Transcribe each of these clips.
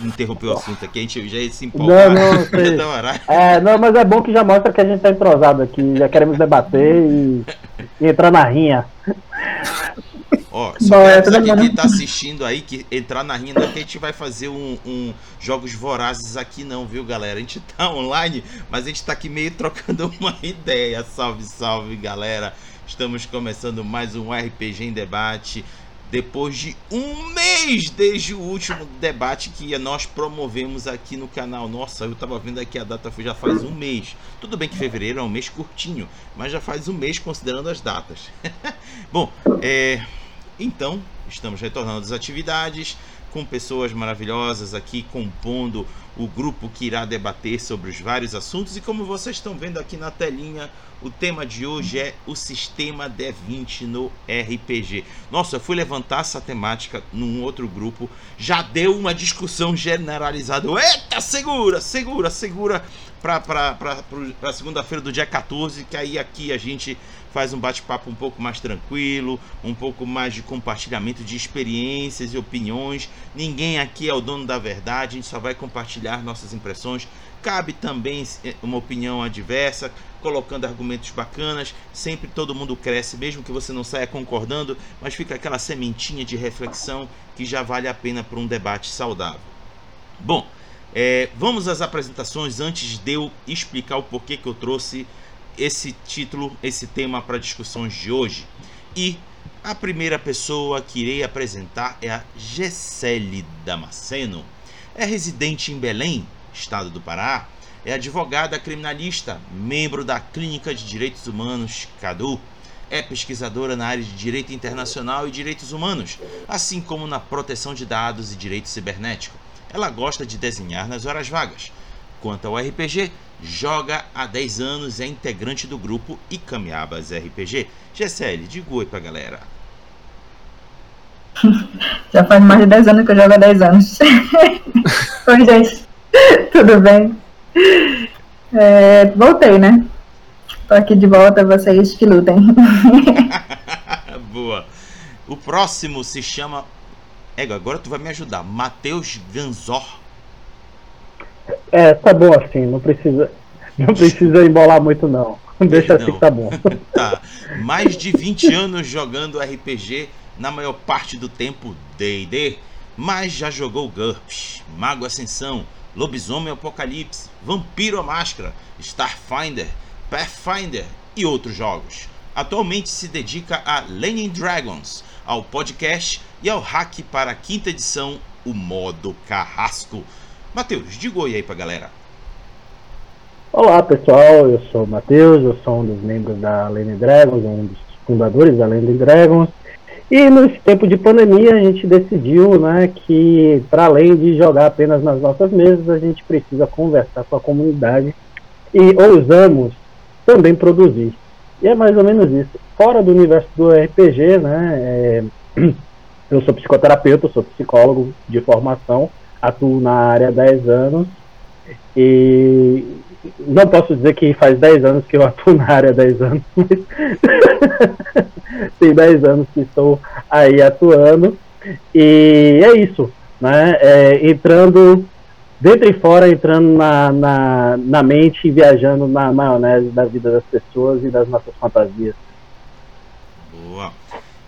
interromper o assunto aqui, a gente já ia se empolgar. Não, não, sei. é, não, mas é bom que já mostra que a gente tá entrosado aqui, já queremos debater e, e entrar na rinha. Ó, só quero dizer quem tá assistindo aí que entrar na rinha não é que a gente vai fazer um, um, jogos vorazes aqui não, viu, galera? A gente tá online, mas a gente tá aqui meio trocando uma ideia. Salve, salve, galera. Estamos começando mais um RPG em debate. Depois de um mês desde o último debate que nós promovemos aqui no canal. Nossa, eu tava vendo aqui a data já faz um mês. Tudo bem que fevereiro é um mês curtinho, mas já faz um mês considerando as datas. Bom, é então, estamos retornando às atividades com pessoas maravilhosas aqui compondo o grupo que irá debater sobre os vários assuntos. E como vocês estão vendo aqui na telinha, o tema de hoje é o sistema D20 no RPG. Nossa, eu fui levantar essa temática num outro grupo, já deu uma discussão generalizada. Eita, segura, segura, segura para segunda-feira do dia 14, que aí aqui a gente faz um bate-papo um pouco mais tranquilo, um pouco mais de compartilhamento de experiências e opiniões. Ninguém aqui é o dono da verdade, a gente só vai compartilhar nossas impressões. Cabe também eh, uma opinião adversa, colocando argumentos bacanas. Sempre todo mundo cresce, mesmo que você não saia concordando, mas fica aquela sementinha de reflexão que já vale a pena para um debate saudável. Bom, é, vamos às apresentações antes de eu explicar o porquê que eu trouxe esse título, esse tema para discussões de hoje. E a primeira pessoa que irei apresentar é a Gessele Damasceno. É residente em Belém, estado do Pará. É advogada criminalista, membro da Clínica de Direitos Humanos, CADU. É pesquisadora na área de direito internacional e direitos humanos, assim como na proteção de dados e direito cibernético. Ela gosta de desenhar nas horas vagas. Quanto ao RPG, joga há 10 anos, é integrante do grupo Icamiabas RPG. GSL, diga oi pra galera. Já faz mais de 10 anos que eu jogo há 10 anos. oi, gente. Tudo bem? É, voltei, né? Tô aqui de volta, vocês que lutem. Boa. O próximo se chama. Ego, agora tu vai me ajudar. Matheus Ganzor. É, tá bom assim, não precisa, não precisa embolar muito não. Deixa assim que tá bom. tá. Mais de 20 anos jogando RPG, na maior parte do tempo D&D, mas já jogou GURPS, Mago Ascensão, Lobisomem Apocalipse, Vampiro a Máscara, Starfinder, Pathfinder e outros jogos. Atualmente se dedica a Lenin Dragons, ao podcast e ao hack para a quinta edição, o modo Carrasco. Matheus, diga oi aí pra galera. Olá pessoal, eu sou o Matheus, eu sou um dos membros da Lane Dragons, um dos fundadores da Lane Dragons. E nesse tempo de pandemia a gente decidiu né, que para além de jogar apenas nas nossas mesas, a gente precisa conversar com a comunidade e ousamos também produzir. E é mais ou menos isso. Fora do universo do RPG, né, é, eu sou psicoterapeuta, sou psicólogo de formação atuo na área há 10 anos e não posso dizer que faz 10 anos que eu atuo na área há 10 anos, mas tem 10 anos que estou aí atuando e é isso, né? É, entrando dentro e fora, entrando na, na, na mente e viajando na maionese da vida das pessoas e das nossas fantasias. Boa.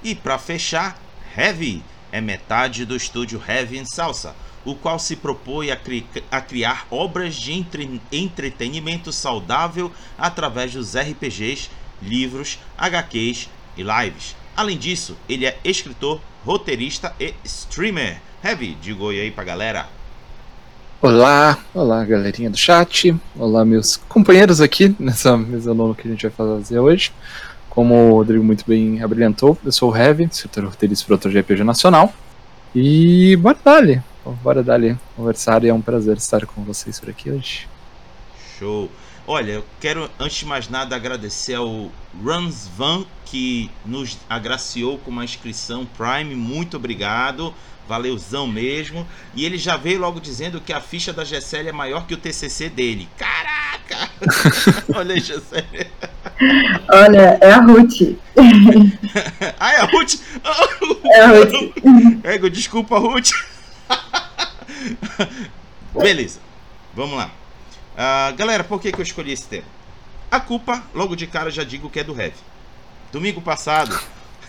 E para fechar, Heavy é metade do estúdio Heavy em Salsa o qual se propõe a, cri a criar obras de entre entretenimento saudável através dos RPGs, livros, HQs e lives. Além disso, ele é escritor, roteirista e streamer. Heavy, diga oi aí pra galera. Olá, olá galerinha do chat, olá meus companheiros aqui nessa mesa nova que a gente vai fazer hoje. Como o Rodrigo muito bem abrilhantou, eu sou o Heavy, escritor roteirista e produtor de RPG Nacional. E bora dali, bora dar ali conversar e é um prazer estar com vocês por aqui hoje. Show! Olha, eu quero antes de mais nada agradecer ao Runs Van que nos agraciou com uma inscrição Prime. Muito obrigado, valeuzão mesmo. E ele já veio logo dizendo que a ficha da GSL é maior que o TCC dele. Caraca! Olha aí, GSL. Olha, é a Ruth. ah, é a Ruth? É a Ruth. Ego, desculpa, Ruth. Beleza, vamos lá. Uh, galera, por que, que eu escolhi esse tema? A culpa, logo de cara, já digo que é do Heavy. Domingo passado.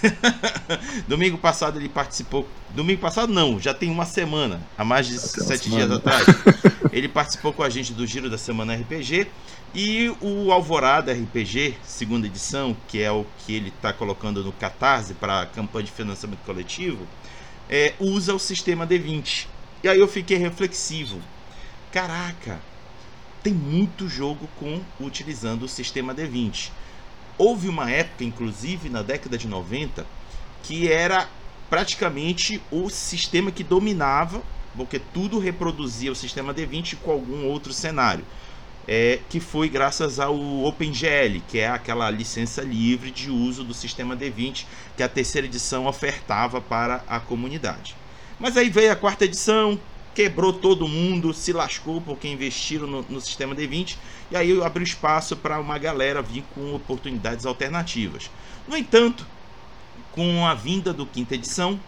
Domingo passado ele participou. Domingo passado não, já tem uma semana, há mais de sete dias atrás. ele participou com a gente do Giro da Semana RPG e o Alvorada RPG, segunda edição, que é o que ele está colocando no Catarse para a campanha de financiamento coletivo, é, usa o sistema D20. E aí eu fiquei reflexivo. Caraca, tem muito jogo com utilizando o sistema D20. Houve uma época, inclusive na década de 90, que era praticamente o sistema que dominava, porque tudo reproduzia o sistema D20 com algum outro cenário é, que foi graças ao OpenGL, que é aquela licença livre de uso do sistema D20 que a terceira edição ofertava para a comunidade. Mas aí veio a quarta edição, quebrou todo mundo, se lascou porque investiram no, no sistema D20 e aí abriu espaço para uma galera vir com oportunidades alternativas. No entanto, com a vinda do quinta edição,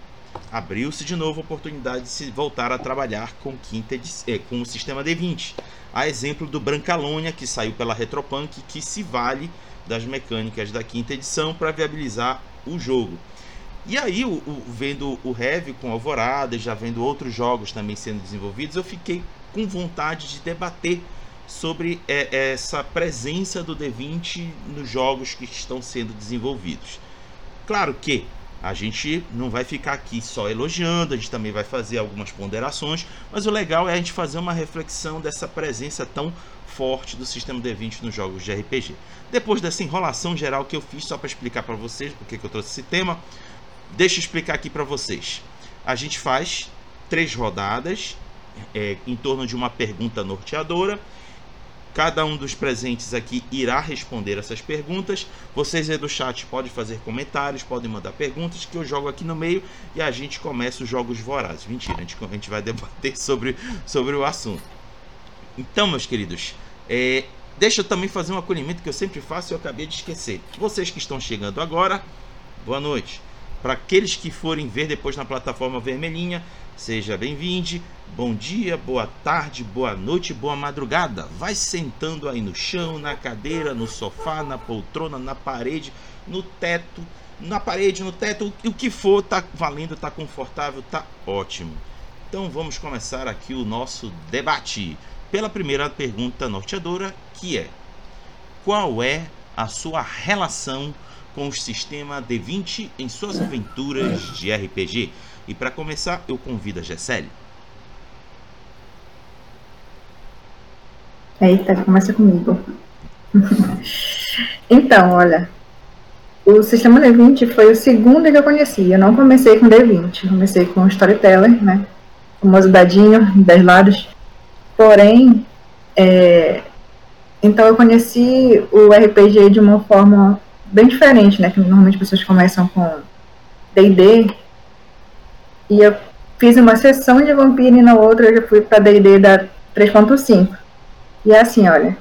abriu-se de novo a oportunidade de se voltar a trabalhar com, quinta é, com o sistema D20 a exemplo do Brancalônia, que saiu pela Retropunk, que se vale das mecânicas da quinta edição para viabilizar o jogo. E aí, o, o, vendo o Heavy com Alvorada, já vendo outros jogos também sendo desenvolvidos, eu fiquei com vontade de debater sobre é, essa presença do D20 nos jogos que estão sendo desenvolvidos. Claro que a gente não vai ficar aqui só elogiando, a gente também vai fazer algumas ponderações, mas o legal é a gente fazer uma reflexão dessa presença tão forte do sistema D20 nos jogos de RPG. Depois dessa enrolação geral que eu fiz só para explicar para vocês porque que eu trouxe esse tema, deixa eu explicar aqui para vocês. A gente faz três rodadas é, em torno de uma pergunta norteadora Cada um dos presentes aqui irá responder essas perguntas. Vocês aí do chat podem fazer comentários, podem mandar perguntas que eu jogo aqui no meio e a gente começa os jogos vorazes. Mentira, a gente, a gente vai debater sobre, sobre o assunto. Então, meus queridos, é, deixa eu também fazer um acolhimento que eu sempre faço e eu acabei de esquecer. Vocês que estão chegando agora, boa noite. Para aqueles que forem ver depois na plataforma vermelhinha, seja bem-vindo. Bom dia, boa tarde, boa noite, boa madrugada. Vai sentando aí no chão, na cadeira, no sofá, na poltrona, na parede, no teto, na parede, no teto, o que for, tá valendo, tá confortável, tá ótimo. Então vamos começar aqui o nosso debate pela primeira pergunta norteadora, que é: qual é a sua relação com o sistema D20 em suas aventuras de RPG? E para começar, eu convido a Gessele. Eita, começa comigo. então, olha, o sistema D20 foi o segundo que eu conheci. Eu não comecei com D20, comecei com Storyteller, né? O famoso dadinho, 10 lados. Porém, é... então eu conheci o RPG de uma forma bem diferente, né? Que normalmente as pessoas começam com D&D e eu fiz uma sessão de Vampiro e na outra eu já fui para D&D da 3.5. E é assim, olha,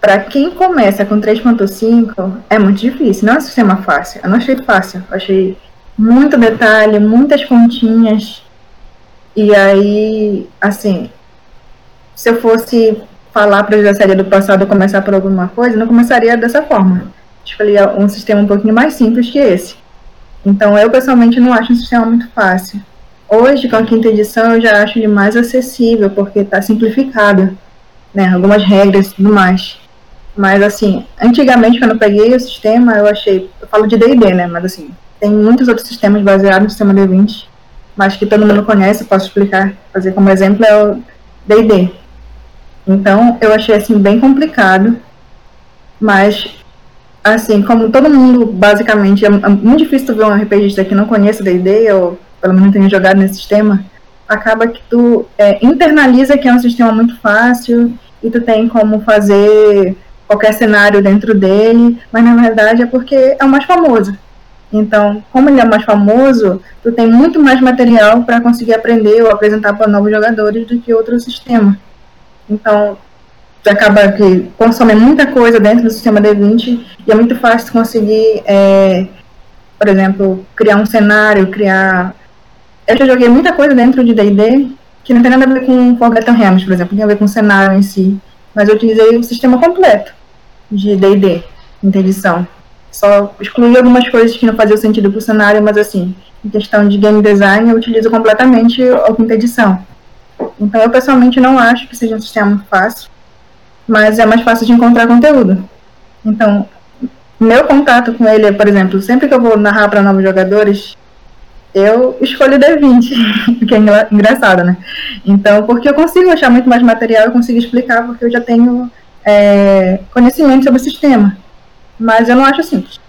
para quem começa com 3.5 é muito difícil, não é um sistema fácil. Eu não achei fácil, eu achei muito detalhe, muitas continhas. E aí, assim, se eu fosse falar para a série do passado começar por alguma coisa, não começaria dessa forma. Escolheria um sistema um pouquinho mais simples que esse. Então, eu pessoalmente não acho um sistema muito fácil. Hoje, com a quinta edição, eu já acho ele mais acessível, porque está simplificado né, algumas regras e tudo mais. Mas, assim, antigamente, quando eu peguei o sistema, eu achei. Eu falo de DD, né? Mas, assim, tem muitos outros sistemas baseados no sistema D20, mas que todo mundo conhece, posso explicar, fazer como exemplo, é o DD. Então, eu achei, assim, bem complicado, mas, assim, como todo mundo, basicamente, é, é muito difícil tu ver um RPGista que não conheça DD, ou pelo menos não tenha jogado nesse sistema, acaba que tu é, internaliza que é um sistema muito fácil e tu tem como fazer qualquer cenário dentro dele, mas na verdade é porque é o mais famoso. Então, como ele é mais famoso, tu tem muito mais material para conseguir aprender ou apresentar para novos jogadores do que outro sistema. Então, acaba que consome muita coisa dentro do sistema D20 e é muito fácil conseguir, é, por exemplo, criar um cenário, criar eu já joguei muita coisa dentro de D&D que não tem nada a ver com Forgotten Realms, por exemplo, tem a ver com o cenário em si. Mas eu utilizei o sistema completo de D&D, interdição. Só excluí algumas coisas que não faziam sentido para o cenário, mas assim, em questão de game design, eu utilizo completamente a quinta edição. Então, eu pessoalmente não acho que seja um sistema fácil, mas é mais fácil de encontrar conteúdo. Então, meu contato com ele por exemplo, sempre que eu vou narrar para novos jogadores, eu escolho D20, que é engraçado, né? Então, porque eu consigo achar muito mais material, eu consigo explicar, porque eu já tenho é, conhecimento sobre o sistema. Mas eu não acho simples.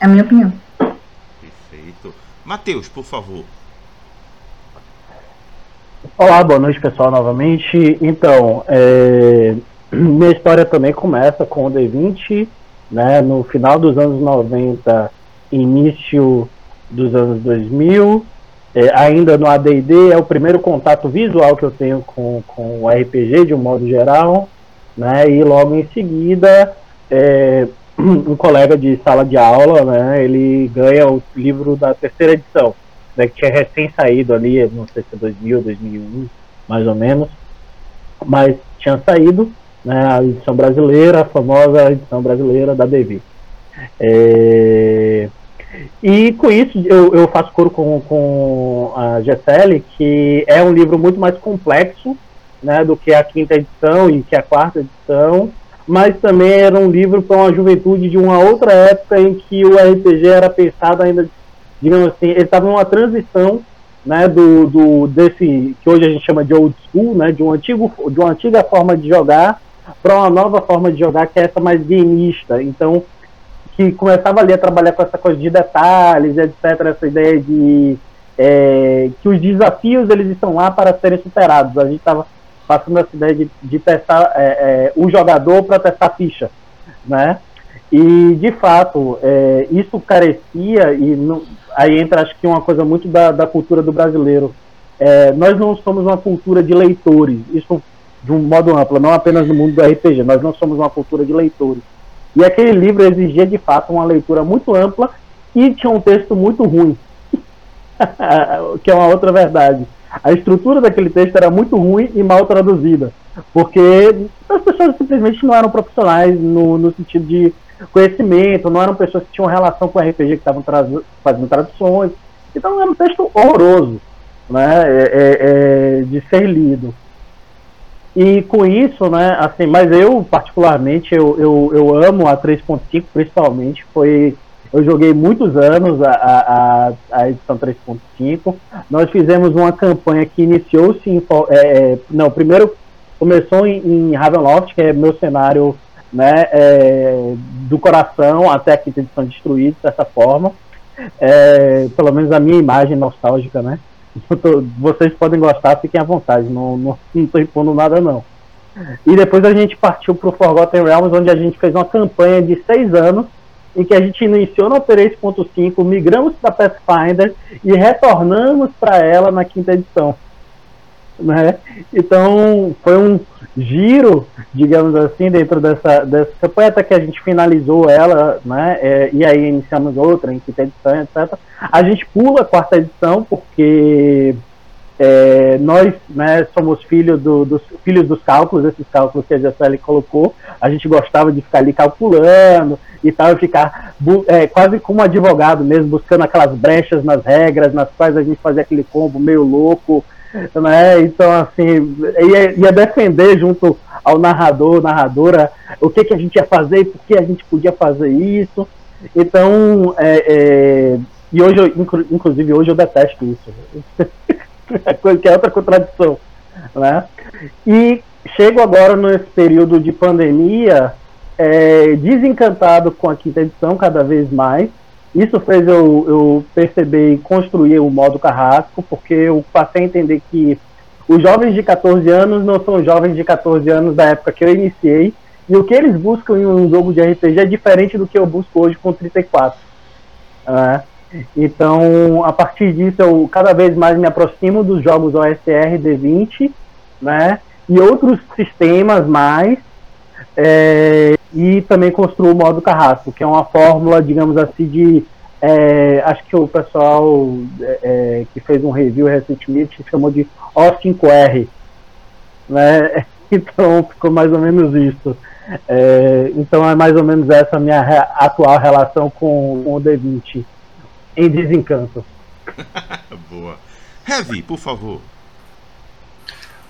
É a minha opinião. Perfeito. Matheus, por favor. Olá, boa noite, pessoal, novamente. Então, é, minha história também começa com o D20, né? No final dos anos 90, início dos anos 2000, é, ainda no AD&D, é o primeiro contato visual que eu tenho com, com o RPG de um modo geral, né, e logo em seguida, é, um colega de sala de aula, né, ele ganha o livro da terceira edição, né, que tinha recém saído ali, não sei se é 2000, 2001, mais ou menos, mas tinha saído, né, a edição brasileira, a famosa edição brasileira da DV. É, e com isso eu, eu faço coro com, com a Gessele, que é um livro muito mais complexo né, do que a quinta edição e que a quarta edição, mas também era um livro para uma juventude de uma outra época em que o RPG era pensado ainda, digamos assim, ele estava numa transição né, do, do desse que hoje a gente chama de old school, né, de um antigo de uma antiga forma de jogar para uma nova forma de jogar que é essa mais gameista. Então que começava ali a trabalhar com essa coisa de detalhes, etc., essa ideia de é, que os desafios eles estão lá para serem superados. A gente estava passando essa ideia de, de testar é, é, o jogador para testar a ficha, né? E de fato é, isso carecia e não, aí entra acho que uma coisa muito da, da cultura do brasileiro. É, nós não somos uma cultura de leitores, isso de um modo amplo, não apenas no mundo do RPG. Nós não somos uma cultura de leitores e aquele livro exigia de fato uma leitura muito ampla e tinha um texto muito ruim, que é uma outra verdade. A estrutura daquele texto era muito ruim e mal traduzida, porque as pessoas simplesmente não eram profissionais no, no sentido de conhecimento, não eram pessoas que tinham relação com o RPG, que estavam fazendo traduções. Então era um texto horroroso né, é, é, é, de ser lido. E com isso, né, assim, mas eu particularmente, eu, eu, eu amo a 3.5 principalmente, foi, eu joguei muitos anos a, a, a edição 3.5, nós fizemos uma campanha que iniciou-se em, é, é, não, primeiro começou em, em Ravenloft, que é meu cenário, né, é, do coração até a quinta edição destruída, dessa forma, é, pelo menos a minha imagem nostálgica, né, vocês podem gostar, fiquem à vontade, não, não, não tô impondo nada não. E depois a gente partiu para o Forgotten Realms, onde a gente fez uma campanha de seis anos, em que a gente iniciou no 3.5, migramos para Pathfinder e retornamos para ela na quinta edição. Né? Então foi um giro, digamos assim, dentro dessa, dessa campanha até que a gente finalizou ela, né? É, e aí iniciamos outra em quinta edição, etc. A gente pula a quarta edição porque é, nós né, somos filhos, do, dos, filhos dos cálculos, esses cálculos que a Jesseli colocou. A gente gostava de ficar ali calculando e tal, ficar é, quase como advogado mesmo, buscando aquelas brechas nas regras, nas quais a gente fazia aquele combo meio louco né? Então, assim, ia, ia, defender junto ao narrador, narradora, o que, que a gente ia fazer e por que a gente podia fazer isso. Então, é, é, e hoje, eu, inclusive, hoje eu detesto isso. que é outra contradição, né? E chego agora nesse período de pandemia, é, desencantado com a quinta edição cada vez mais, isso fez eu, eu perceber e construir o modo carrasco, porque eu passei a entender que os jovens de 14 anos não são jovens de 14 anos da época que eu iniciei, e o que eles buscam em um jogo de RPG é diferente do que eu busco hoje com 34. Né? Então, a partir disso, eu cada vez mais me aproximo dos jogos OSR D20, né? E outros sistemas mais, é, e também construo o modo carrasco, que é uma fórmula, digamos assim, de é, acho que o pessoal é, é que fez um review recentemente chamou de O5R. Né? Então ficou mais ou menos isso. É, então é mais ou menos essa minha re atual relação com, com o D20 em desencanto. Boa. Heavy, por favor.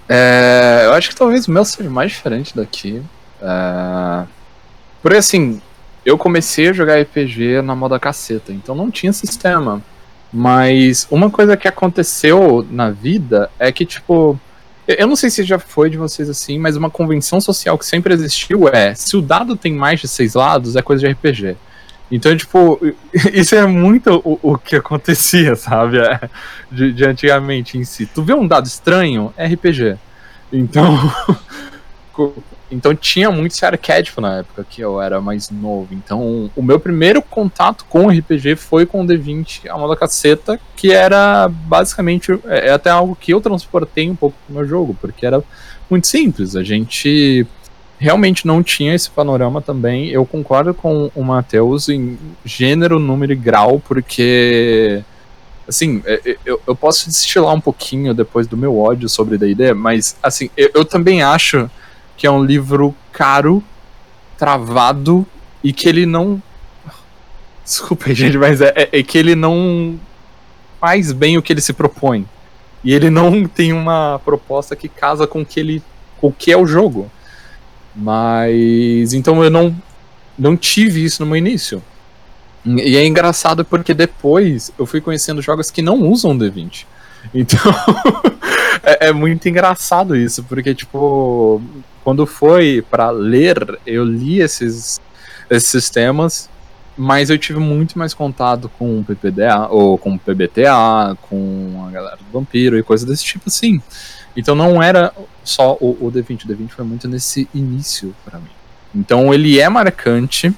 É, eu acho que talvez o meu seja mais diferente daqui. É, porque assim, eu comecei a jogar RPG na moda caceta, então não tinha sistema. Mas uma coisa que aconteceu na vida é que, tipo, eu não sei se já foi de vocês assim, mas uma convenção social que sempre existiu é: se o dado tem mais de seis lados, é coisa de RPG. Então, tipo, isso é muito o, o que acontecia, sabe? É, de, de, antigamente em si. Tu vê um dado estranho, é RPG. Então. então tinha muito esse arquétipo na época que eu era mais novo. Então, o meu primeiro contato com RPG foi com o D20, a moda caceta, que era basicamente. É, é até algo que eu transportei um pouco pro meu jogo, porque era muito simples. A gente realmente não tinha esse panorama também. Eu concordo com o Matheus em gênero, número e grau, porque. Assim, é, é, eu, eu posso destilar um pouquinho depois do meu ódio sobre D&D, mas, assim, eu, eu também acho que é um livro caro, travado, e que ele não... Desculpa, gente, mas é, é, é que ele não faz bem o que ele se propõe. E ele não tem uma proposta que casa com o que ele com o que é o jogo. Mas então eu não não tive isso no meu início. E é engraçado porque depois eu fui conhecendo jogos que não usam D20. Então é, é, muito engraçado isso, porque tipo, quando foi para ler, eu li esses, esses sistemas, mas eu tive muito mais contato com o PPDA, ou com o PBTA, com a galera do Vampiro e coisa desse tipo assim. Então não era só o, o D20, o D20 foi muito nesse início para mim. Então ele é marcante,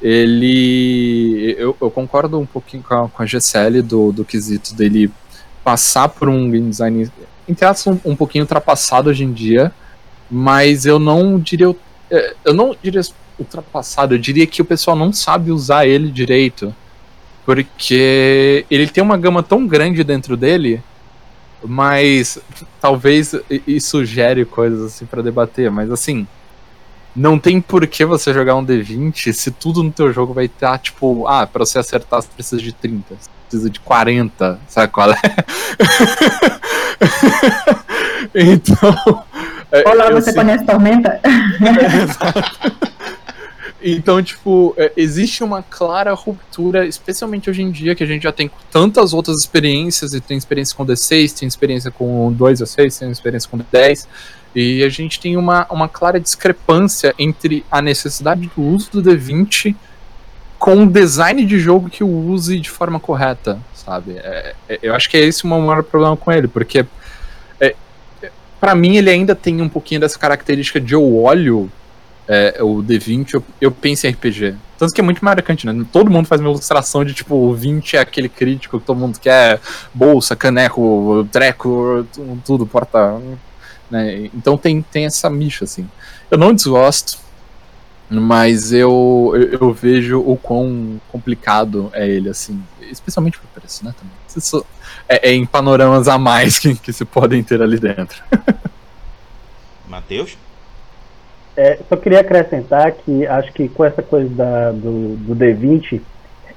ele. Eu, eu concordo um pouquinho com a, com a do, do quesito dele passar por um game design, entre um, um pouquinho ultrapassado hoje em dia, mas eu não diria. É, eu não diria ultrapassado, eu diria que o pessoal não sabe usar ele direito. Porque ele tem uma gama tão grande dentro dele mas talvez isso gere coisas assim para debater, mas assim, não tem por que você jogar um D20 se tudo no teu jogo vai estar tipo, ah, para você acertar você precisa de 30, você precisa de 40, sabe qual é? então, Olá, você conhece Tormenta? É. Então, tipo, é, existe uma clara ruptura, especialmente hoje em dia, que a gente já tem tantas outras experiências, e tem experiência com D6, tem experiência com 2 a 6, tem experiência com D10, e a gente tem uma, uma clara discrepância entre a necessidade do uso do D20 com o design de jogo que o use de forma correta, sabe? É, é, eu acho que é esse o maior problema com ele, porque é, para mim ele ainda tem um pouquinho dessa característica de eu olho é, o D20, eu, eu penso em RPG. Tanto que é muito marcante, né? Todo mundo faz uma ilustração de tipo, o 20 é aquele crítico que todo mundo quer, bolsa, caneco, treco, tudo, porta. Né? Então tem, tem essa micha, assim. Eu não desgosto, mas eu, eu, vejo o quão complicado é ele, assim. Especialmente por preço, né? Também. Isso é, é em panoramas a mais que, que se podem ter ali dentro. Matheus? É, só queria acrescentar que acho que com essa coisa da, do, do D20,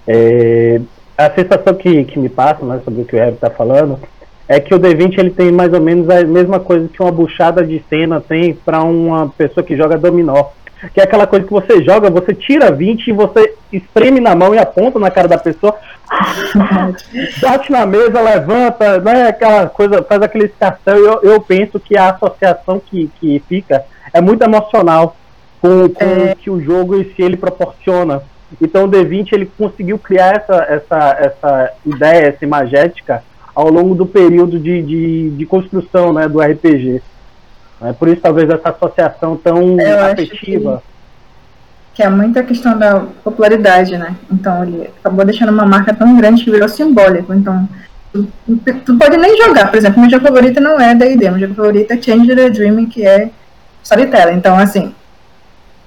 é, a sensação que, que me passa né, sobre o que o Heavy está falando é que o D20 ele tem mais ou menos a mesma coisa que uma buchada de cena tem para uma pessoa que joga dominó. Que é aquela coisa que você joga, você tira 20 e você espreme na mão e aponta na cara da pessoa, bate na mesa, levanta, né, aquela coisa, faz aquele escarcel. Eu, eu penso que a associação que, que fica é muito emocional com, com é. o que o jogo em si ele proporciona. Então o D20 ele conseguiu criar essa, essa, essa ideia, essa imagética ao longo do período de, de, de construção né, do RPG. É por isso talvez essa associação tão Eu afetiva. Que, que, é muita questão da popularidade, né? Então ele acabou deixando uma marca tão grande que virou simbólico. Então tu, tu pode nem jogar, por exemplo, meu jogo favorito não é D&D, meu jogo favorito é Change the Dream, que é Storyteller. Então, assim.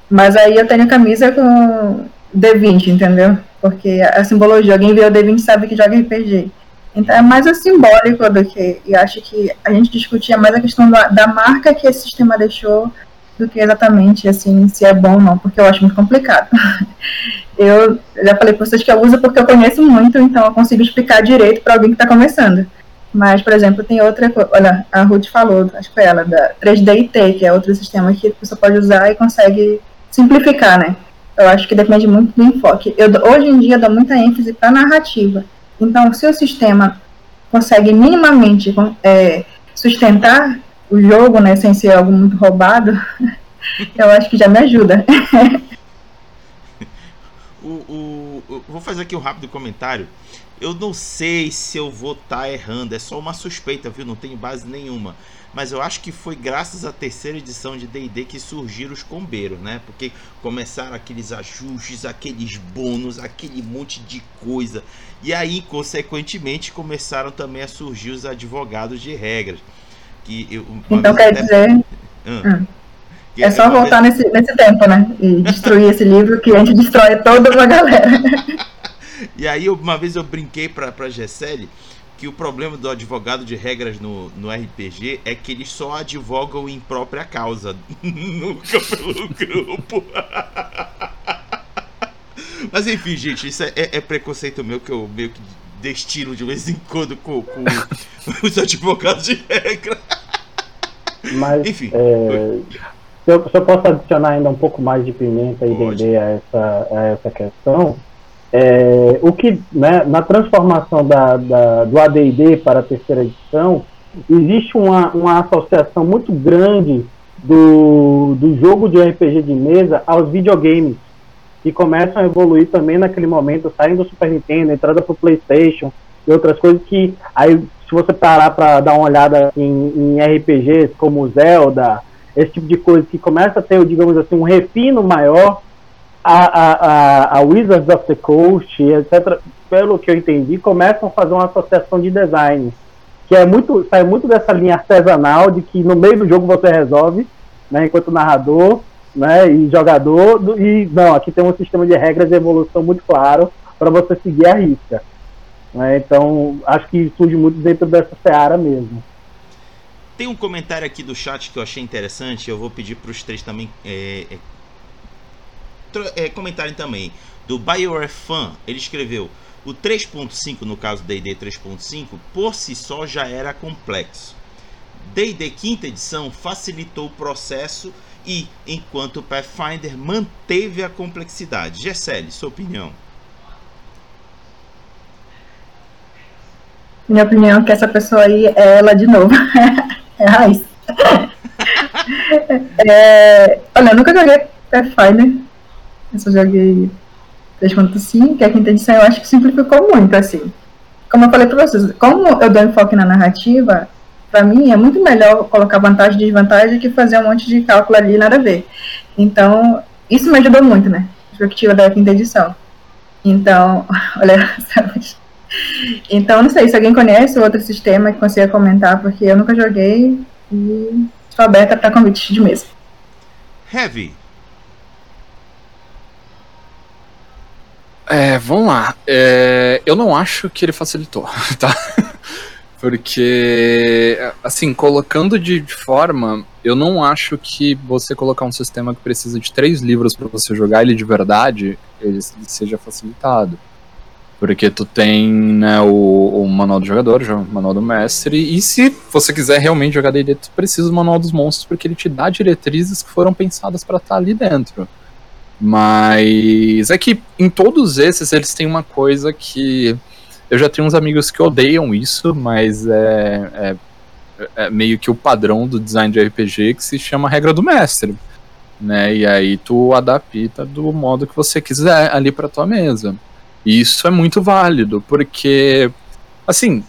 Mas aí eu tenho camisa com D20, entendeu? Porque a, a simbologia, alguém vê o D20 sabe que joga RPG. Então é mais o simbólico do que. E acho que a gente discutia mais a questão da, da marca que esse sistema deixou do que exatamente assim se é bom ou não, porque eu acho muito complicado. Eu já falei para vocês que eu uso porque eu conheço muito, então eu consigo explicar direito para alguém que está começando. Mas, por exemplo, tem outra coisa, olha, a Ruth falou, acho que foi ela, da 3DIT, que é outro sistema que você pode usar e consegue simplificar, né? Eu acho que depende muito do enfoque. Eu, hoje em dia, dou muita ênfase para narrativa. Então, se o sistema consegue minimamente é, sustentar o jogo, né, sem ser algo muito roubado, eu acho que já me ajuda. o, o, vou fazer aqui um rápido comentário. Eu não sei se eu vou estar tá errando, é só uma suspeita, viu? Não tenho base nenhuma. Mas eu acho que foi graças à terceira edição de DD que surgiram os combeiros, né? Porque começaram aqueles ajustes, aqueles bônus, aquele monte de coisa. E aí, consequentemente, começaram também a surgir os advogados de regras. Que eu, então quer até... dizer. Ah. Hum. É só voltar vez... nesse, nesse tempo, né? E destruir esse livro que a gente destrói toda uma galera. e aí, uma vez eu brinquei pra, pra Gessele que o problema do advogado de regras no, no RPG é que eles só advogam em própria causa, nunca pelo grupo. Mas enfim, gente, isso é, é, preconceito meu que eu meio que destino de vez em quando com, com os advogados de regra. Mas, enfim. É, se, eu, se eu posso adicionar ainda um pouco mais de pimenta e vender a essa, a essa questão, é, o que né, na transformação da, da do AD&D para a terceira edição existe uma, uma associação muito grande do, do jogo de RPG de mesa aos videogames que começam a evoluir também naquele momento, saindo do Super Nintendo, entrando para o PlayStation e outras coisas que aí se você parar para dar uma olhada em, em RPGs como Zelda, esse tipo de coisa que começa a ter, digamos assim, um refino maior a, a, a, Wizards of the Coast, etc., pelo que eu entendi, começam a fazer uma associação de design, que é muito, sai muito dessa linha artesanal de que no meio do jogo você resolve, né, enquanto narrador né, e jogador, e não, aqui tem um sistema de regras de evolução muito claro para você seguir a risca. Né, então, acho que surge muito dentro dessa seara mesmo. Tem um comentário aqui do chat que eu achei interessante, eu vou pedir para os três também é, é é, comentário também do BioWare Fan, ele escreveu: o 3.5, no caso D&D 3.5, por si só já era complexo. D&D quinta edição facilitou o processo e, enquanto o Pathfinder manteve a complexidade. Gessele, sua opinião? Minha opinião é que essa pessoa aí é ela de novo. é a raiz. é, olha, eu nunca joguei Pathfinder, eu só joguei 3.5, que a quinta edição eu acho que simplificou muito, assim. Como eu falei para vocês, como eu dou enfoque na narrativa, para mim é muito melhor colocar vantagem e desvantagem que fazer um monte de cálculo ali nada a ver. Então, isso me ajudou muito, né? Perspectiva da quinta edição. Então, olha, sabe? Então, não sei se alguém conhece outro sistema que consiga comentar, porque eu nunca joguei e estou aberta para convites de mesa. Heavy, É, vamos lá. É, eu não acho que ele facilitou, tá? Porque, assim, colocando de, forma, eu não acho que você colocar um sistema que precisa de três livros para você jogar ele de verdade, ele seja facilitado. Porque tu tem né, o, o, manual do jogador, o manual do mestre, e se você quiser realmente jogar D&D, tu precisa do manual dos monstros, porque ele te dá diretrizes que foram pensadas para estar tá ali dentro. Mas é que em todos esses eles têm uma coisa que eu já tenho uns amigos que odeiam isso, mas é, é, é, meio que o padrão do design de RPG que se chama regra do mestre, né? E aí tu adapta do modo que você quiser ali para tua mesa. E isso é muito válido, porque assim,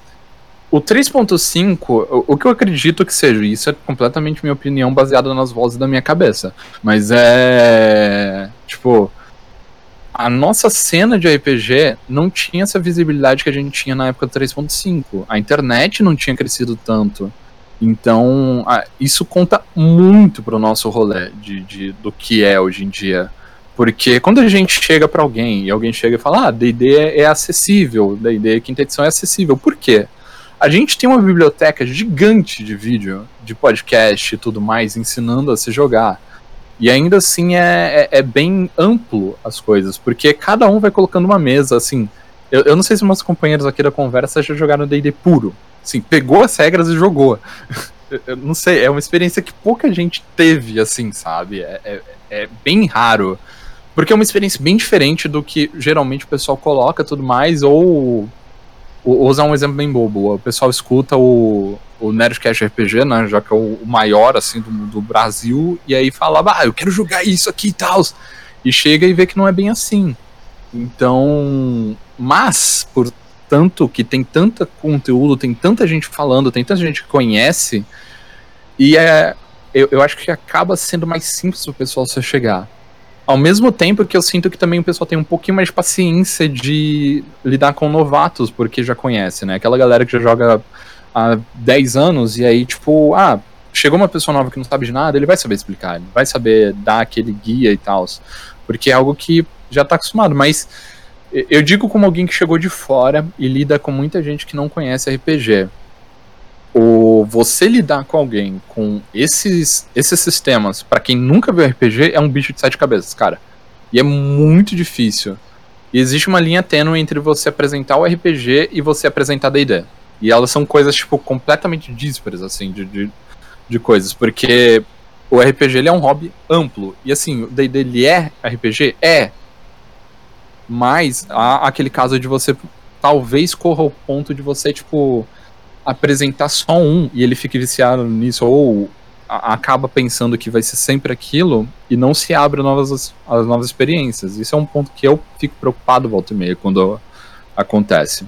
o 3.5, o, o que eu acredito que seja, isso é completamente minha opinião baseada nas vozes da minha cabeça. Mas é. Tipo. A nossa cena de RPG não tinha essa visibilidade que a gente tinha na época do 3.5. A internet não tinha crescido tanto. Então, isso conta muito pro nosso rolê de, de, do que é hoje em dia Porque quando a gente chega para alguém e alguém chega e fala, ah, D&D é, é acessível, D&D quinta edição é acessível, por quê? A gente tem uma biblioteca gigante de vídeo, de podcast e tudo mais, ensinando a se jogar. E ainda assim é, é, é, bem amplo as coisas, porque cada um vai colocando uma mesa, assim. Eu, eu não sei se meus companheiros aqui da conversa já jogaram DD puro. Assim, pegou as regras e jogou. eu não sei, é uma experiência que pouca gente teve, assim, sabe? É, é, é, bem raro. Porque é uma experiência bem diferente do que geralmente o pessoal coloca tudo mais, ou. Vou usar um exemplo bem bobo. O pessoal escuta o, o Nerdcast RPG, né? Já que é o maior, assim, do, do Brasil, e aí fala, ah, eu quero jogar isso aqui e tal. E chega e vê que não é bem assim. Então. Mas, por tanto que tem tanta conteúdo, tem tanta gente falando, tem tanta gente que conhece, e é, eu, eu acho que acaba sendo mais simples o pessoal se chegar. Ao mesmo tempo que eu sinto que também o pessoal tem um pouquinho mais de paciência de lidar com novatos, porque já conhece, né? Aquela galera que já joga há 10 anos e aí, tipo, ah, chegou uma pessoa nova que não sabe de nada, ele vai saber explicar, ele vai saber dar aquele guia e tal. Porque é algo que já tá acostumado, mas eu digo como alguém que chegou de fora e lida com muita gente que não conhece RPG. O você lidar com alguém com esses, esses sistemas, para quem nunca viu RPG, é um bicho de sete cabeças, cara. E é muito difícil. E existe uma linha tênue entre você apresentar o RPG e você apresentar a D&D. E elas são coisas, tipo, completamente díspares, assim, de, de, de coisas. Porque o RPG, ele é um hobby amplo. E, assim, o D&D, ele é RPG? É. Mas há aquele caso de você talvez corra o ponto de você, tipo, apresentar só um e ele fique viciado nisso, ou acaba pensando que vai ser sempre aquilo e não se abre novas, as novas experiências. Isso é um ponto que eu fico preocupado volta e meia quando acontece.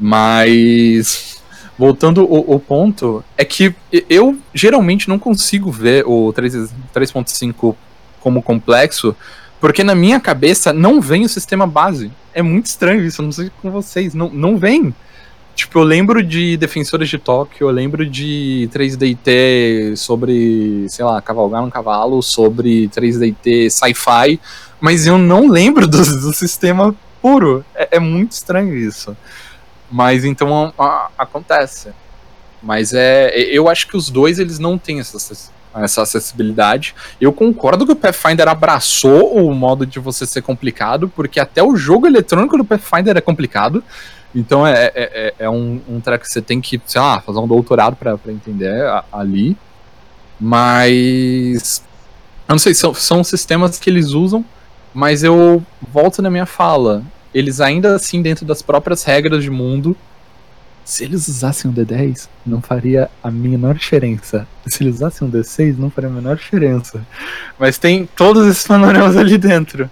Mas voltando o, ponto, é que eu geralmente não consigo ver o 3.5 como complexo, porque na minha cabeça não vem o sistema base. É muito estranho isso, eu não sei com vocês, não, não vem. Tipo, eu lembro de Defensores de Tóquio, eu lembro de 3DT sobre, sei lá, cavalgar um cavalo, sobre 3DT sci-fi, mas eu não lembro do, do sistema puro. É, é, muito estranho isso. Mas então a, a, acontece. Mas é, eu acho que os dois eles não têm essa essa acessibilidade. Eu concordo que o Pathfinder abraçou o modo de você ser complicado, porque até o jogo eletrônico do Pathfinder é complicado. Então é, é, é, é um, um que você tem que, sei lá, fazer um doutorado para entender a, ali. Mas. Eu não sei, são, são sistemas que eles usam, mas eu volto na minha fala. Eles ainda assim, dentro das próprias regras de mundo, se eles usassem um D10, não faria a menor diferença. Se eles usassem um D6, não faria a menor diferença. Mas tem todos esses panoramas ali dentro.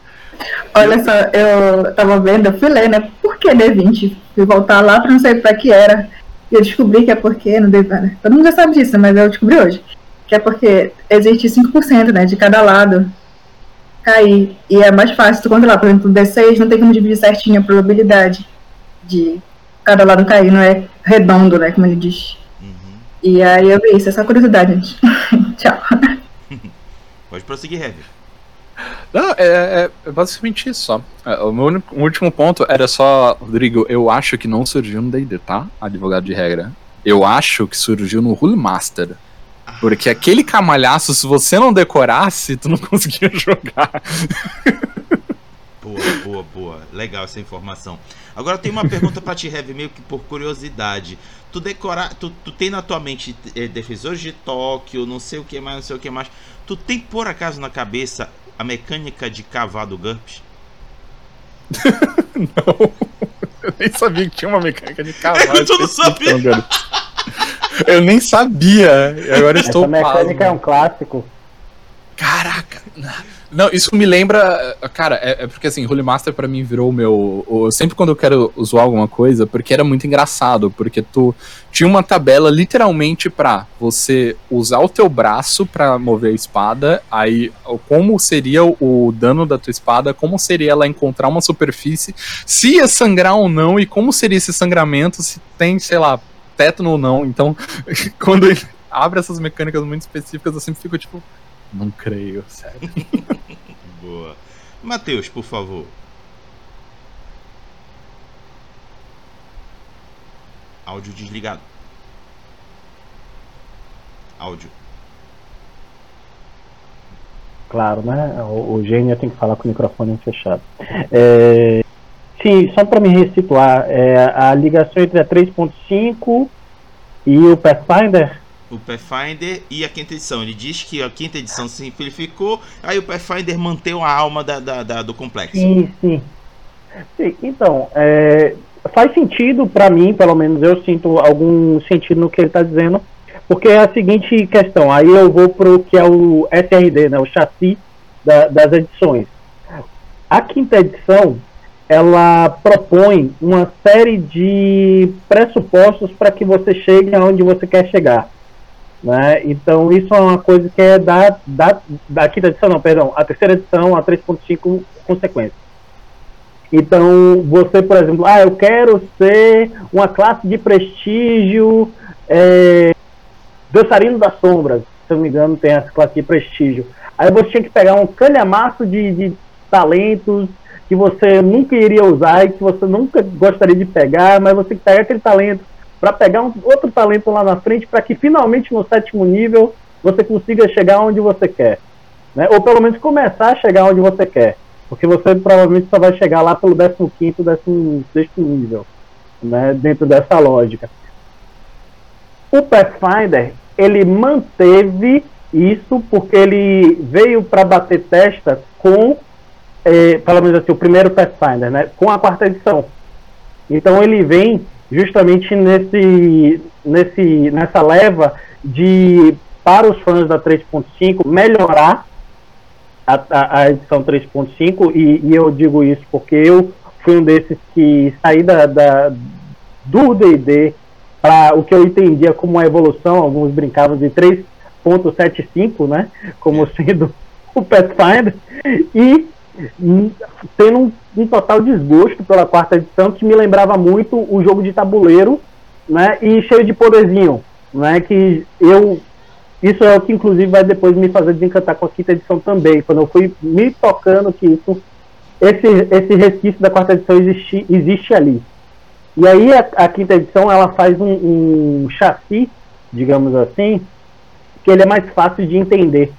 Olha só, eu tava vendo, eu fui ler, né? Por que D20? Fui voltar lá pra não saber pra que era. E eu descobri que é porque, não deve, né? todo mundo já sabe disso, mas eu descobri hoje. Que é porque existe 5% né, de cada lado cair. E é mais fácil tu controlar. Por exemplo, o D6 não tem como dividir certinho a probabilidade de cada lado cair, não é redondo, né? Como ele diz. Uhum. E aí eu vi isso, essa curiosidade, gente. Tchau. Pode prosseguir, Heavy. Não, é, é, basicamente isso só. É, o meu único, o último ponto era só, Rodrigo, eu acho que não surgiu no D&D, tá? Advogado de regra. Eu acho que surgiu no Rule Master. Porque aquele camalhaço, se você não decorasse, tu não conseguia jogar. Boa, boa, boa. Legal essa informação. Agora tem uma pergunta para ti, Heavy, meio que por curiosidade. Tu decora, tu, tu tem na tua mente é, defensores de Tóquio, não sei o que mais, não sei o que mais. Tu tem por acaso na cabeça a mecânica de cavar do GURPS? não. Eu nem sabia que tinha uma mecânica de cavar. Eu não sabia. Eu nem sabia. Agora estou Essa mecânica é um clássico. Caraca. Não, isso me lembra. Cara, é, é porque assim, Holy Master pra mim virou o meu. O, sempre quando eu quero usar alguma coisa, porque era muito engraçado, porque tu tinha uma tabela literalmente pra você usar o teu braço pra mover a espada, aí como seria o dano da tua espada, como seria ela encontrar uma superfície, se ia sangrar ou não, e como seria esse sangramento, se tem, sei lá, tétano ou não. Então, quando ele abre essas mecânicas muito específicas, eu sempre fico tipo não creio, sério. Boa. Matheus, por favor. Áudio desligado. Áudio. Claro, né? O, o gênio tem que falar com o microfone fechado. É, sim, só para me resituar, é, a ligação entre a 3.5 e o Pathfinder o Pathfinder e a quinta edição. Ele diz que a quinta edição se simplificou, aí o Pathfinder manteve a alma da, da, da, do complexo. Sim, sim. sim então, é, faz sentido para mim, pelo menos eu sinto algum sentido no que ele está dizendo, porque é a seguinte questão, aí eu vou para o que é o SRD, né, o chassi da, das edições. A quinta edição, ela propõe uma série de pressupostos para que você chegue aonde você quer chegar. Né? Então, isso é uma coisa que é da, da, da quinta edição, não, perdão, a terceira edição, a 3.5 consequência. Então, você, por exemplo, ah, eu quero ser uma classe de prestígio é, dançarino das sombras, se não me engano, tem essa classe de prestígio. Aí você tinha que pegar um calhamaço de, de talentos que você nunca iria usar e que você nunca gostaria de pegar, mas você pega aquele talento para pegar um, outro talento lá na frente para que finalmente no sétimo nível você consiga chegar onde você quer. Né? Ou pelo menos começar a chegar onde você quer. Porque você provavelmente só vai chegar lá pelo 15 16 nível. Né? Dentro dessa lógica. O Pathfinder, ele manteve isso porque ele veio para bater testa com, eh, pelo menos assim, o primeiro Pathfinder, né? com a quarta edição. Então ele vem justamente nesse, nesse, nessa leva de, para os fãs da 3.5, melhorar a, a, a edição 3.5, e, e, eu digo isso porque eu fui um desses que saí da, da do D&D para o que eu entendia como uma evolução, alguns brincavam de 3.75, né, como sendo o Pathfinder, e tendo um, um, total desgosto pela quarta edição que me lembrava muito o jogo de tabuleiro, né? E cheio de poderzinho, né? Que eu isso é o que inclusive vai depois me fazer desencantar com a quinta edição também, quando eu fui me tocando que isso esse esse resquício da quarta edição existe, existe ali. E aí a, a quinta edição ela faz um, um chassi, digamos assim, que ele é mais fácil de entender.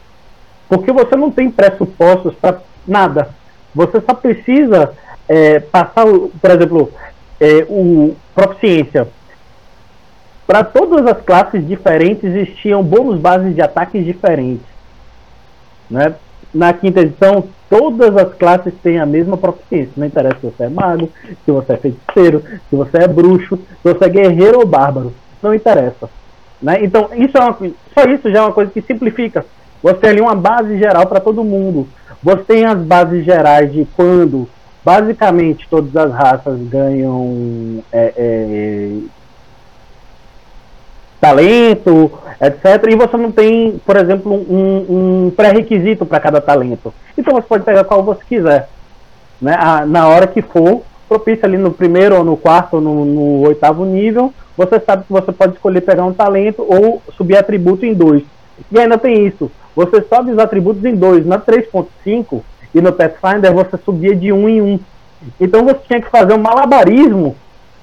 Porque você não tem pressupostos para nada. Você só precisa é, passar, por exemplo, é, o proficiência. Para todas as classes diferentes existiam bônus bases de ataques diferentes. Né? Na quinta edição, todas as classes têm a mesma proficiência. Não interessa se você é mago, se você é feiticeiro, se você é bruxo, se você é guerreiro ou bárbaro. Não interessa. Né? Então, isso é uma, só isso já é uma coisa que simplifica. Você tem ali uma base geral para todo mundo. Você tem as bases gerais de quando basicamente todas as raças ganham é, é, talento, etc. E você não tem, por exemplo, um, um pré-requisito para cada talento. Então você pode pegar qual você quiser. Né? A, na hora que for, propício ali no primeiro, ou no quarto, ou no, no oitavo nível, você sabe que você pode escolher pegar um talento ou subir atributo em dois. E ainda tem isso você sobe os atributos em dois. Na 3.5 e no Pathfinder você subia de um em um. Então você tinha que fazer um malabarismo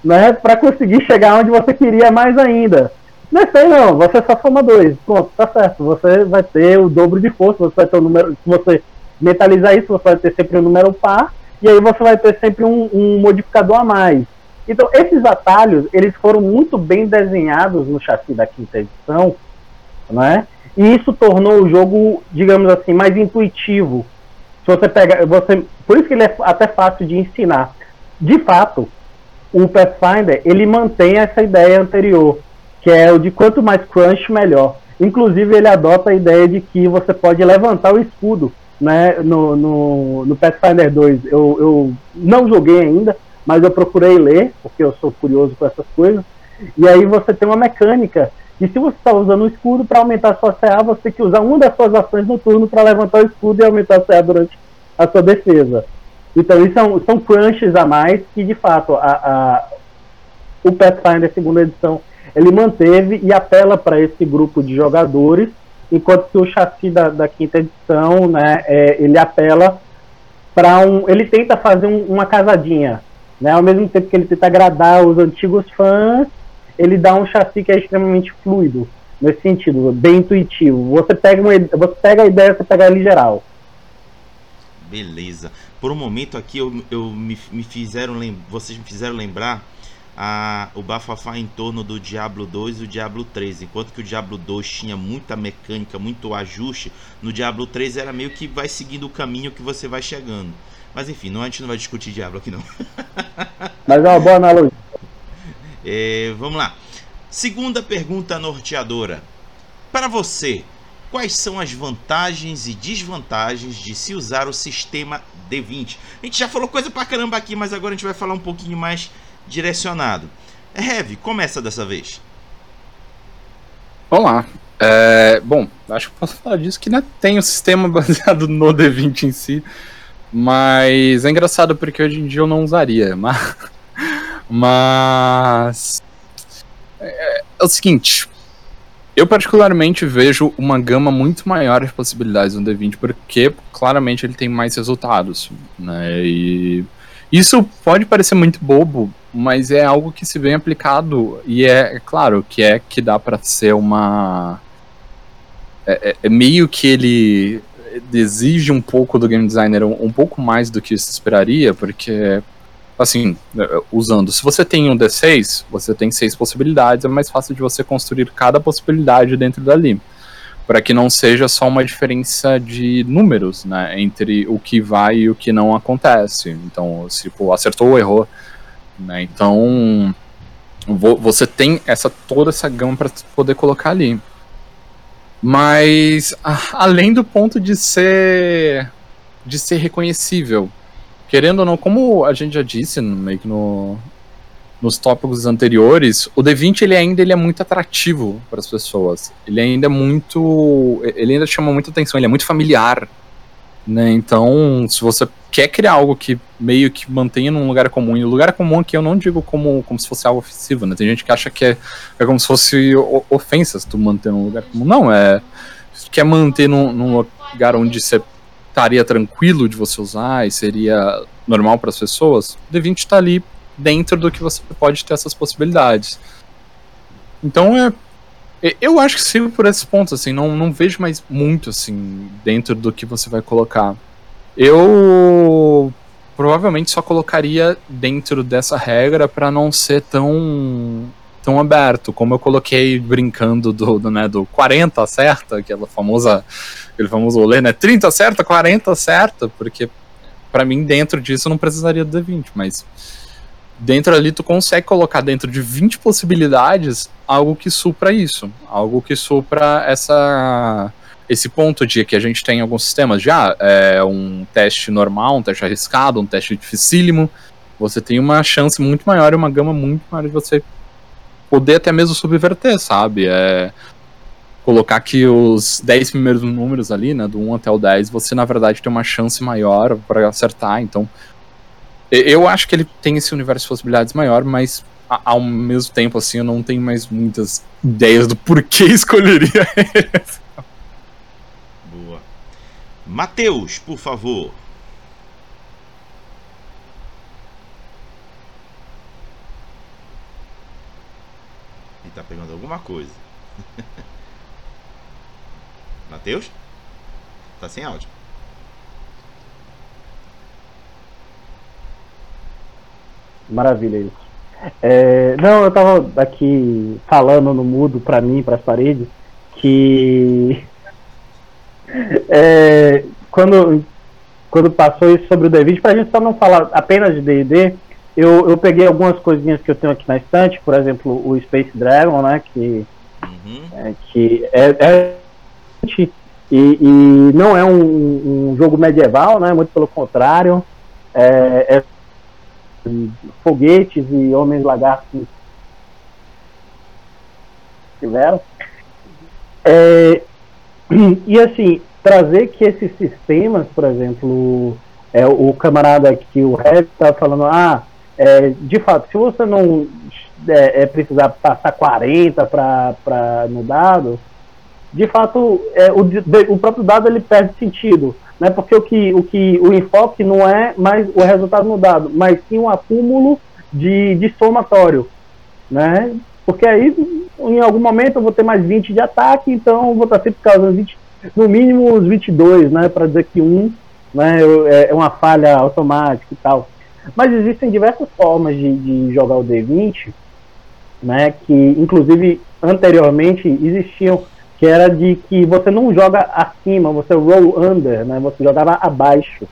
né, para conseguir chegar onde você queria mais ainda. Não é sei não, você só soma dois. Pronto, tá certo. Você vai ter o dobro de força, você vai ter o número. Se você mentalizar isso, você vai ter sempre um número par, e aí você vai ter sempre um, um modificador a mais. Então, esses atalhos, eles foram muito bem desenhados no chassi da quinta edição, né? E isso tornou o jogo, digamos assim, mais intuitivo. Se você pega, você, por isso que ele é até fácil de ensinar. De fato, o Pathfinder ele mantém essa ideia anterior, que é o de quanto mais crunch melhor. Inclusive ele adota a ideia de que você pode levantar o escudo, né? No, no, no Pathfinder 2 eu, eu não joguei ainda, mas eu procurei ler porque eu sou curioso com essas coisas. E aí você tem uma mecânica e se você está usando o escudo para aumentar a sua CA, você tem que usar uma das suas ações no turno para levantar o escudo e aumentar a CA durante a sua defesa. Então, isso são, são crunches a mais que, de fato, a, a, o Pathfinder segunda edição ele manteve e apela para esse grupo de jogadores, enquanto que o chassi da, da quinta edição, né, é, ele apela para um. Ele tenta fazer um, uma casadinha. Né? Ao mesmo tempo que ele tenta agradar os antigos fãs, ele dá um chassi que é extremamente fluido. Nesse sentido, bem intuitivo. Você pega, uma, você pega a ideia, você pega ali geral. Beleza. Por um momento aqui eu, eu me, me fizeram vocês me fizeram lembrar a, o bafafá em torno do Diablo 2 e o Diablo 3. Enquanto que o Diablo 2 tinha muita mecânica, muito ajuste, no Diablo 3 era meio que vai seguindo o caminho que você vai chegando. Mas enfim, não, a gente não vai discutir Diablo aqui não. Mas é uma boa analogia. É, vamos lá. Segunda pergunta norteadora. Para você, quais são as vantagens e desvantagens de se usar o sistema D20? A gente já falou coisa pra caramba aqui, mas agora a gente vai falar um pouquinho mais direcionado. Heavy, começa dessa vez. Vamos lá. É, bom, acho que posso falar disso que não tem o um sistema baseado no D20 em si, mas é engraçado porque hoje em dia eu não usaria. Mas, mas é, é o seguinte, eu particularmente vejo uma gama muito maior de possibilidades no D20 porque claramente ele tem mais resultados, né? E isso pode parecer muito bobo, mas é algo que se vem aplicado e é, é claro que é que dá para ser uma é, é, é, meio que ele exige um pouco do game designer um, um, pouco mais do que se esperaria, porque assim, usando, se você tem um D6, você tem seis possibilidades, é mais fácil de você construir cada possibilidade dentro dali para que não seja só uma diferença de números, né, entre o que vai e o que não acontece. Então, se tipo, acertou ou errou, né? Então, você tem essa toda essa gama para poder colocar ali. Mas além do ponto de ser de ser reconhecível, querendo ou não, como a gente já disse meio que no, nos tópicos anteriores, o D20 ele ainda ele é muito atrativo para as pessoas. Ele ainda é muito, ele ainda chama muita atenção, ele é muito familiar, né? Então, se você quer criar algo que meio que mantenha num lugar comum, e o lugar comum aqui eu não digo como, como se fosse algo ofensivo, né? Tem gente que acha que é, é como se fosse ofensas tu manter num lugar comum. Não, é quer manter num, num lugar onde você estaria tranquilo de você usar e seria normal para as pessoas, o D20 está ali dentro do que você pode ter essas possibilidades. Então é. Eu acho que sigo por esses pontos, assim, não, não vejo mais muito, assim, dentro do que você vai colocar. Eu provavelmente só colocaria dentro dessa regra para não ser tão tão aberto, como eu coloquei brincando do, do, né, do 40 certa, aquela famosa, aquele famoso rolê, né, 30 certa, 40 certa, porque para mim dentro disso eu não precisaria do D20, mas dentro ali tu consegue colocar dentro de 20 possibilidades algo que supra isso, algo que supra essa esse ponto de que a gente tem alguns sistemas. Já é um teste normal, um teste arriscado, um teste dificílimo, você tem uma chance muito maior e uma gama muito maior de você poder até mesmo subverter, sabe? É colocar que os 10 primeiros números ali, né, do 1 até o 10, você na verdade tem uma chance maior para acertar, então eu acho que ele tem esse universo de possibilidades maior, mas ao mesmo tempo, assim, eu não tenho mais muitas ideias do porquê escolheria esse. Boa. Matheus, por favor. Tá pegando alguma coisa. Matheus? Tá sem áudio. Maravilha isso. É, não, eu tava aqui falando no mudo para mim, para as paredes, que é, quando, quando passou isso sobre o D20, pra gente só não falar apenas de D&D, eu, eu peguei algumas coisinhas que eu tenho aqui na estante, por exemplo, o Space Dragon, né, que, uhum. é, que é, é e, e, não é um, um, jogo medieval, né, muito pelo contrário, é, é foguetes e homens lagartos tiveram. É, e assim, trazer que esses sistemas, por exemplo, é, o camarada aqui, o Red, está falando, ah, é, de fato, se você não é, é precisar passar 40 para no dado, de fato, é, o, o próprio dado ele perde sentido, né? Porque o que, o que o enfoque não é mais o resultado no dado, mas sim um acúmulo de, de somatório, né? Porque aí, em algum momento, eu vou ter mais 20 de ataque, então vou estar sempre causando 20, no mínimo os 22, né? Para dizer que um né, é, é uma falha automática e tal. Mas existem diversas formas de, de jogar o D20, né? Que, inclusive, anteriormente existiam que era de que você não joga acima, você roll under, né? Você jogava abaixo,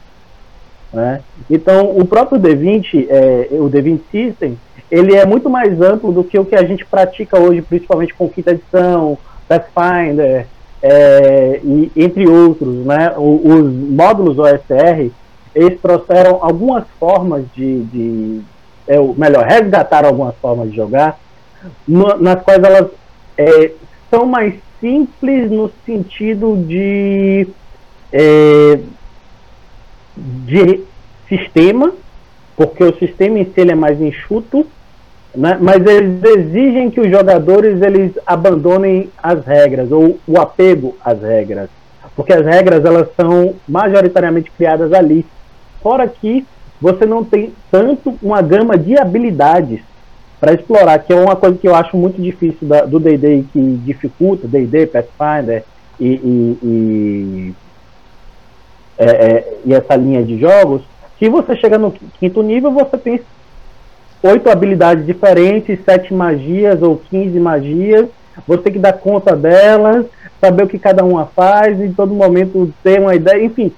né? Então, o próprio D20, é, o D20 System, ele é muito mais amplo do que o que a gente pratica hoje, principalmente com quinta edição, Pathfinder, é, e entre outros, né? os módulos OSR, eles trouxeram algumas formas de, de é, melhor, resgataram algumas formas de jogar, no, nas quais elas é, são mais simples no sentido de, é, de sistema, porque o sistema em si é mais enxuto, né? mas eles exigem que os jogadores eles abandonem as regras ou o apego às regras, porque as regras elas são majoritariamente criadas ali. Fora que você não tem tanto uma gama de habilidades para explorar, que é uma coisa que eu acho muito difícil da, do D&D que dificulta, D&D, Pathfinder e, e, e, é, é, e, essa linha de jogos, que você chega no quinto nível, você tem oito habilidades diferentes, sete magias ou quinze magias, você tem que dar conta delas, saber o que cada uma faz, em todo momento ter uma ideia, enfim,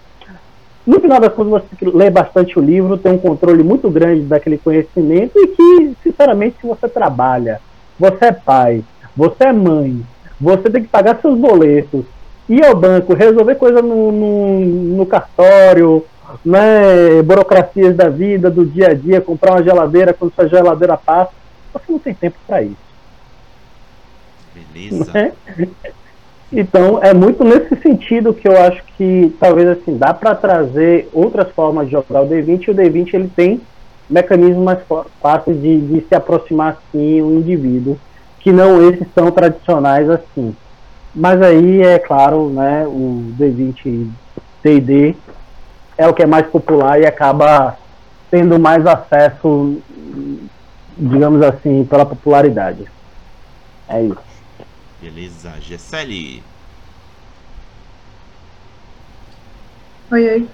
no final das contas, você tem que ler bastante o livro, ter um controle muito grande daquele conhecimento e que, sinceramente, se você trabalha, você é pai, você é mãe, você tem que pagar seus boletos, ir ao banco, resolver coisa no, no, no cartório, né, burocracias da vida, do dia a dia, comprar uma geladeira quando sua geladeira passa, você não tem tempo para isso. Beleza. Né? Então, é muito nesse sentido que eu acho que talvez assim dá para trazer outras formas de jogar o D20 e o D20 ele tem mecanismos mais fáceis de, de se aproximar assim o indivíduo, que não esses são tradicionais assim. Mas aí é claro, né, o D20 D&D é o que é mais popular e acaba tendo mais acesso, digamos assim, pela popularidade. É isso. Beleza, Gessele. Oi, oi.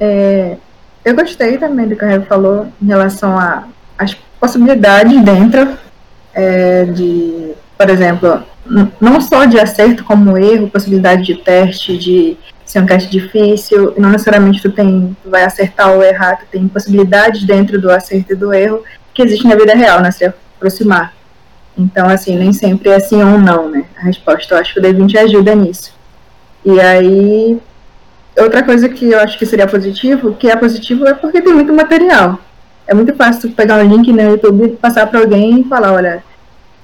É, eu gostei também do que o Harry falou em relação às possibilidades dentro é, de, por exemplo, não só de acerto como erro, possibilidade de teste, de ser um teste difícil, não necessariamente tu, tem, tu vai acertar ou errar, tu tem possibilidades dentro do acerto e do erro que existe na vida real, né? Se aproximar. Então, assim, nem sempre é sim ou não, né? A resposta. Eu acho que o D20 ajuda nisso. E aí, outra coisa que eu acho que seria positivo, que é positivo é porque tem muito material. É muito fácil pegar um link no YouTube, passar para alguém e falar, olha,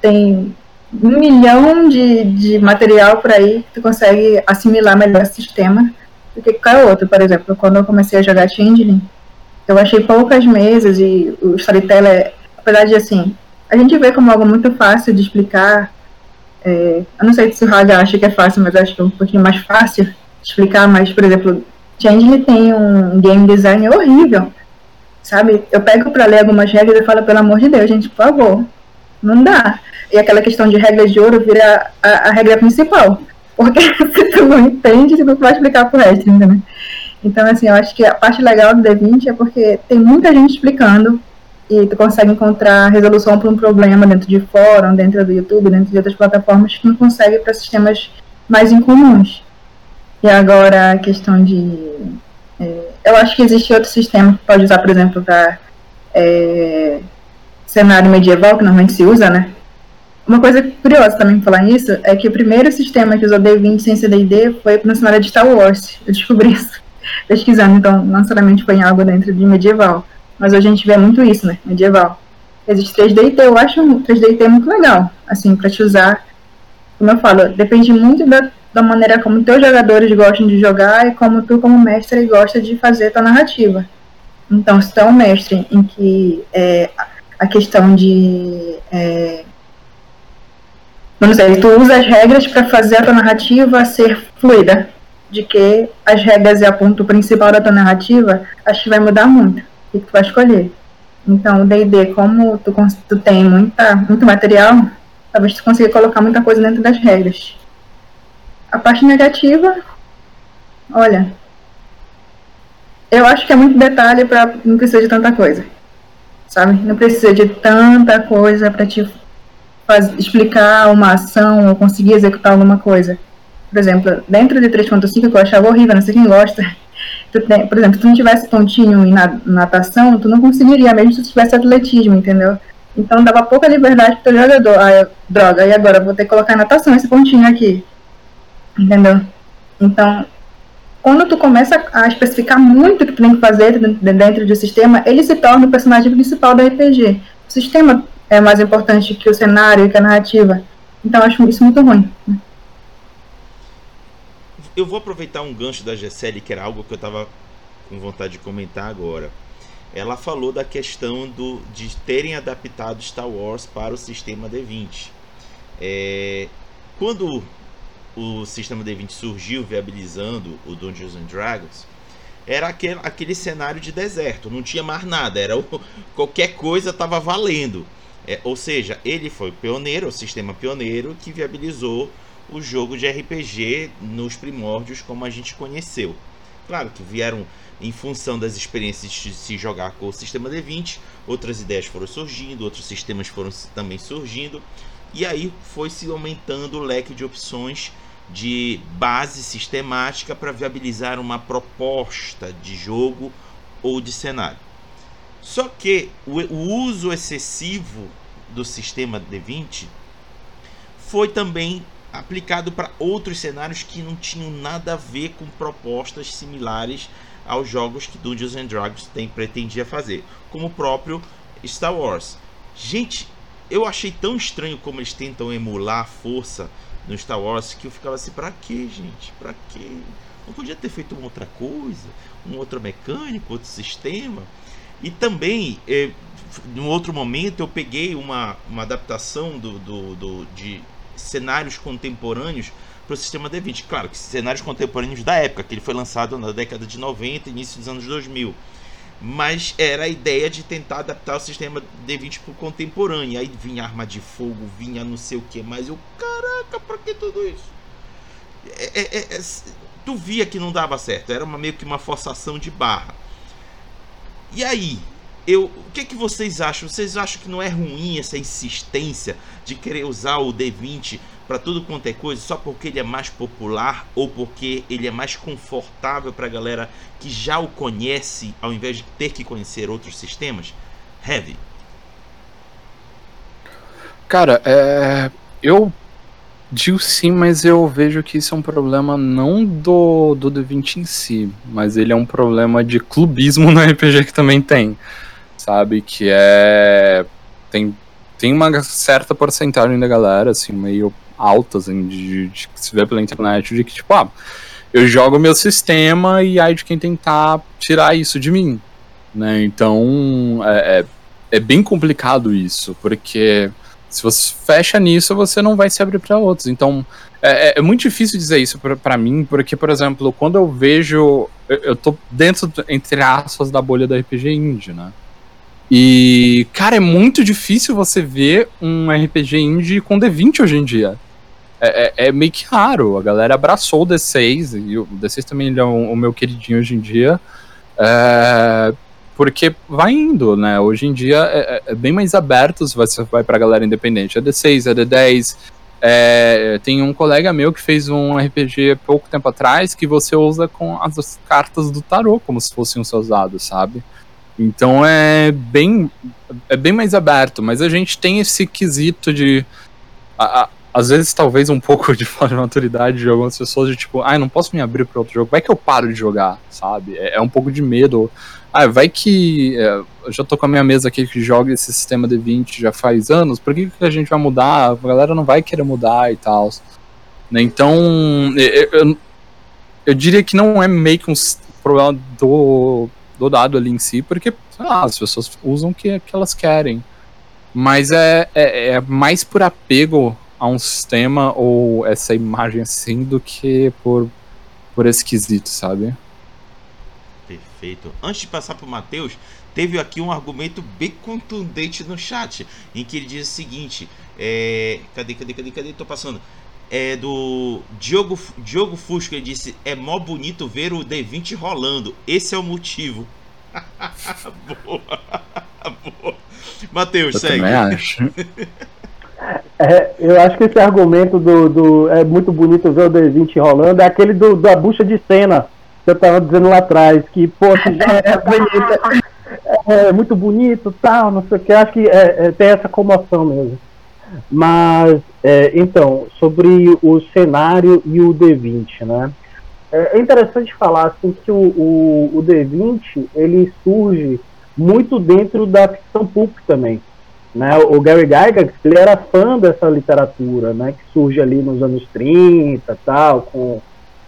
tem um milhão de, de material por aí que tu consegue assimilar melhor o sistema do que qualquer outro. Por exemplo, quando eu comecei a jogar Changeling, eu achei poucas mesas e o Storyteller, apesar de assim, a gente vê como algo muito fácil de explicar. É, eu não sei se o Raga acha que é fácil, mas acho que é um pouquinho mais fácil de explicar. Mas, por exemplo, Change tem um game design horrível, sabe? Eu pego para ler algumas regras e falo, pelo amor de Deus, gente, por favor, não dá. E aquela questão de regras de ouro vira a, a regra principal. Porque se tu não entende, tu não vai explicar pro resto, entendeu? Então, assim, eu acho que a parte legal do D20 é porque tem muita gente explicando e tu consegue encontrar resolução para um problema dentro de fórum, dentro do YouTube, dentro de outras plataformas que não consegue para sistemas mais incomuns. E agora a questão de. É, eu acho que existe outro sistema que pode usar, por exemplo, para é, cenário medieval, que normalmente se usa, né? Uma coisa curiosa também falar nisso é que o primeiro sistema que usou D20 sem CDD foi no cenário de Star Wars. Eu descobri isso pesquisando, então não necessariamente foi em algo dentro de medieval. Mas hoje a gente vê muito isso, né? Medieval. Existe 3D eu acho 3D muito legal, assim, para te usar. Como eu falo, depende muito da, da maneira como teus jogadores gostam de jogar e como tu, como mestre, gosta de fazer tua narrativa. Então, se tu é um mestre em que é, a questão de é, não sei, tu usa as regras para fazer a tua narrativa ser fluida. De que as regras é o ponto principal da tua narrativa, acho que vai mudar muito. Que tu vai escolher. Então, o D&D, como tu, tu tem muita, muito material, talvez tu consiga colocar muita coisa dentro das regras. A parte negativa, olha, eu acho que é muito detalhe para não precisa de tanta coisa, sabe? Não precisa de tanta coisa para te faz, explicar uma ação ou conseguir executar alguma coisa. Por exemplo, dentro de 3.5 que eu achava horrível, não sei quem gosta, tem, por exemplo, se tu não tivesse pontinho em natação, tu não conseguiria, mesmo se tu tivesse atletismo, entendeu? Então dava pouca liberdade pro teu jogador. Ah, droga, e agora? Vou ter que colocar natação esse pontinho aqui. Entendeu? Então, quando tu começa a especificar muito o que tu tem que fazer dentro do sistema, ele se torna o personagem principal do RPG. O sistema é mais importante que o cenário e que a narrativa. Então eu acho isso muito ruim. Eu vou aproveitar um gancho da Gisele, que era algo que eu estava com vontade de comentar agora. Ela falou da questão do, de terem adaptado Star Wars para o sistema D20. É, quando o sistema D20 surgiu viabilizando o Dungeons and Dragons, era aquele, aquele cenário de deserto, não tinha mais nada, era o, qualquer coisa estava valendo. É, ou seja, ele foi pioneiro, o sistema pioneiro que viabilizou o jogo de RPG nos primórdios como a gente conheceu. Claro que vieram em função das experiências de se jogar com o sistema D20, outras ideias foram surgindo, outros sistemas foram também surgindo, e aí foi se aumentando o leque de opções de base sistemática para viabilizar uma proposta de jogo ou de cenário. Só que o, uso excessivo do sistema D20 foi também aplicado para outros cenários que não tinham nada a ver com propostas similares aos jogos que Dungeons and Dragons tem, pretendia fazer, como o próprio Star Wars. Gente, eu achei tão estranho como eles tentam emular a força no Star Wars que eu ficava assim, pra que, gente? Pra que? Não podia ter feito uma outra coisa, um outro mecânico, outro sistema? E também, eh, em outro momento, eu peguei uma, uma adaptação do, do, do de cenários contemporâneos para o sistema D20. Claro que cenários contemporâneos da época, que ele foi lançado na década de 90, início dos anos 2000. Mas era a ideia de tentar adaptar o sistema D20 para o contemporâneo. Aí vinha arma de fogo, vinha não sei o que mais. Eu, caraca, para que tudo isso? É, é, é, é, tu via que não dava certo, era uma, meio que uma forçação de barra. E aí, eu, o que, que vocês acham? Vocês acham que não é ruim essa insistência de querer usar o D20 para tudo quanto é coisa só porque ele é mais popular ou porque ele é mais confortável para a galera que já o conhece ao invés de ter que conhecer outros sistemas? Heavy. Cara, é... eu digo sim, mas eu vejo que isso é um problema não do, do D20 em si, mas ele é um problema de clubismo no RPG que também tem, sabe? Que é. Tem, tem uma certa porcentagem da galera, assim, meio altas assim, de, de, que se vê pela internet, de que, tipo, ah, eu jogo meu sistema e aí de quem tentar tirar isso de mim, né? Então, é, é, é bem complicado isso, porque se você fecha nisso, você não vai se abrir para outros. Então, é, é, é, muito difícil dizer isso para mim, porque, por exemplo, quando eu vejo. Eu, eu tô dentro, entre aspas, da bolha da RPG indie, né? E, cara, é muito difícil você ver um RPG indie com D20 hoje em dia é, é, é, meio que raro. A galera abraçou o D6, e o D6 também é o, o meu queridinho hoje em dia. É, porque vai indo, né? Hoje em dia é, é, é bem mais aberto se você vai pra galera independente. É D6, é D10. É, tem um colega meu que fez um RPG pouco tempo atrás que você usa com as cartas do tarô como se fossem os seus dados, sabe? Então é bem, é bem mais aberto, mas a gente tem esse quesito de. A, às vezes, talvez um pouco de falta de maturidade de algumas pessoas, de tipo, ah, não posso me abrir para outro jogo, vai que eu paro de jogar, sabe? É, é um pouco de medo. Ah, vai que. É, eu já tô com a minha mesa aqui que joga esse sistema de 20 já faz anos, por que, que a gente vai mudar? A galera não vai querer mudar e tal. Né? Então, eu, eu, eu, diria que não é meio que um problema do, do dado ali em si, porque lá, as pessoas usam o que, que elas querem. Mas é, é, é mais por apego a um sistema ou essa imagem assim do que por, por esquisito, sabe? Perfeito. Antes de passar para o Matheus, teve aqui um argumento bem contundente no chat, em que ele diz o seguinte: é, cadê, cadê, cadê, cadê? Tô passando. É do Diogo, Diogo Fusco, ele disse: É mó bonito ver o D20 rolando. Esse é o motivo. boa, boa. Matheus, Eu segue. também acho. É, eu acho que esse argumento do, do é muito bonito ver o D20 rolando é aquele do, da bucha de cena que eu tava dizendo lá atrás, que, pô, que É bonita. é muito bonito, tal, não sei o que, acho que é, é, tem essa comoção mesmo. Mas, é, então, sobre o cenário e o D20, né? É é interessante falar assim, que o, o, o D20 ele surge muito dentro da ficção pulp também. Né? O Gary Gygax ele era fã dessa literatura, né? que surge ali nos anos 30 tal, com,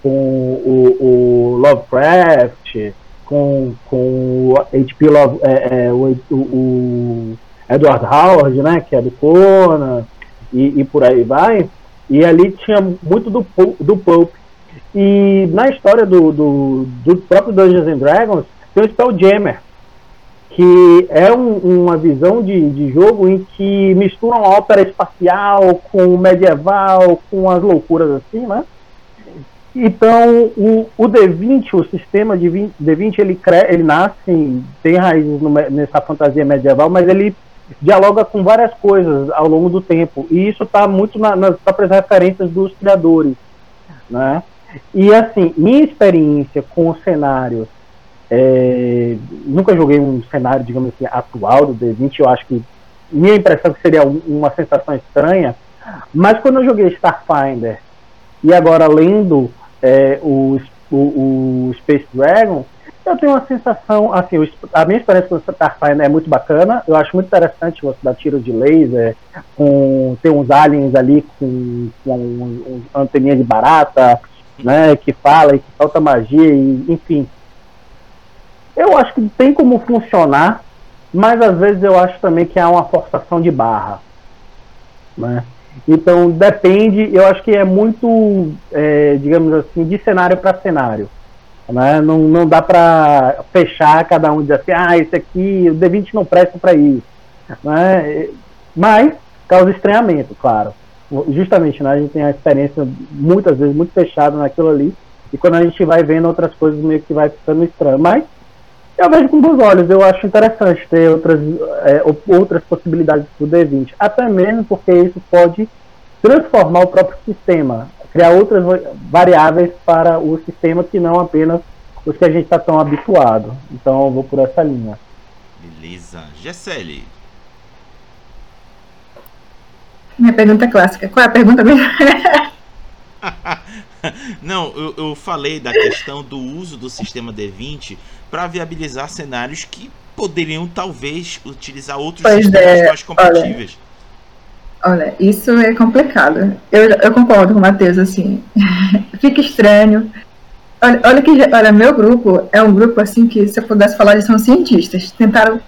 com o, o Lovecraft, com, com H.P. Love, é, é, o, o Edward Howard, né? que é do Conan, e, e por aí vai. E ali tinha muito do, do Pulp. E na história do, do, do próprio Dungeons and Dragons, tem o Spelljammer, que é um- uma visão de, de jogo em que misturam a ópera espacial com o medieval, com as loucuras assim, né? Então, o, o D20, o sistema de 20 D20, ele, cre, ele nasce, tem raízes no nessa fantasia medieval, mas ele dialoga com várias coisas ao longo do tempo. E isso está muito na- nas próprias referências dos criadores, né? E assim, minha experiência com o cenário, é, nunca joguei um cenário, digamos assim, atual do D20, eu acho que minha impressão é que seria um- uma sensação estranha, mas quando eu joguei Starfinder e agora lendo é, o, o, o Space Dragon, eu tenho uma sensação, assim, a minha experiência com Starfinder é muito bacana, eu acho muito interessante você dar tiro de laser, com, tem uns aliens ali com, com anteninha de barata, né, que fala e que solta magia, e, enfim. Eu acho que tem como funcionar, mas às vezes eu acho também que há uma forçação de barra. Né? Então depende, eu acho que é muito, é, digamos assim, de cenário para cenário. Né? Não, não dá para fechar cada um e dizer assim, ah, esse aqui, o D20 não presta para isso. Né? Mas causa estranhamento, claro. Justamente, né? a gente tem a experiência muitas vezes muito fechada naquilo ali, e quando a gente vai vendo outras coisas meio que vai ficando estranho. Mas eu vejo com bons olhos, eu acho interessante ter outras, é, outras possibilidades do D20, até mesmo porque isso pode transformar o próprio sistema, criar outras variáveis para o sistema que não apenas os que a gente está tão habituado. Então eu vou por essa linha. Beleza. Gessele. Minha pergunta é clássica. Qual é a pergunta mesmo? Não, eu, eu falei da questão do uso do sistema D20 para viabilizar cenários que poderiam talvez utilizar outros Pois sistemas é, mais compatíveis. Olha, isso é complicado. Eu, eu concordo com o Matheus, assim. Fica estranho. Olha, olha que olha, meu grupo é um grupo assim que se eu pudesse falar eles são cientistas. Tentaram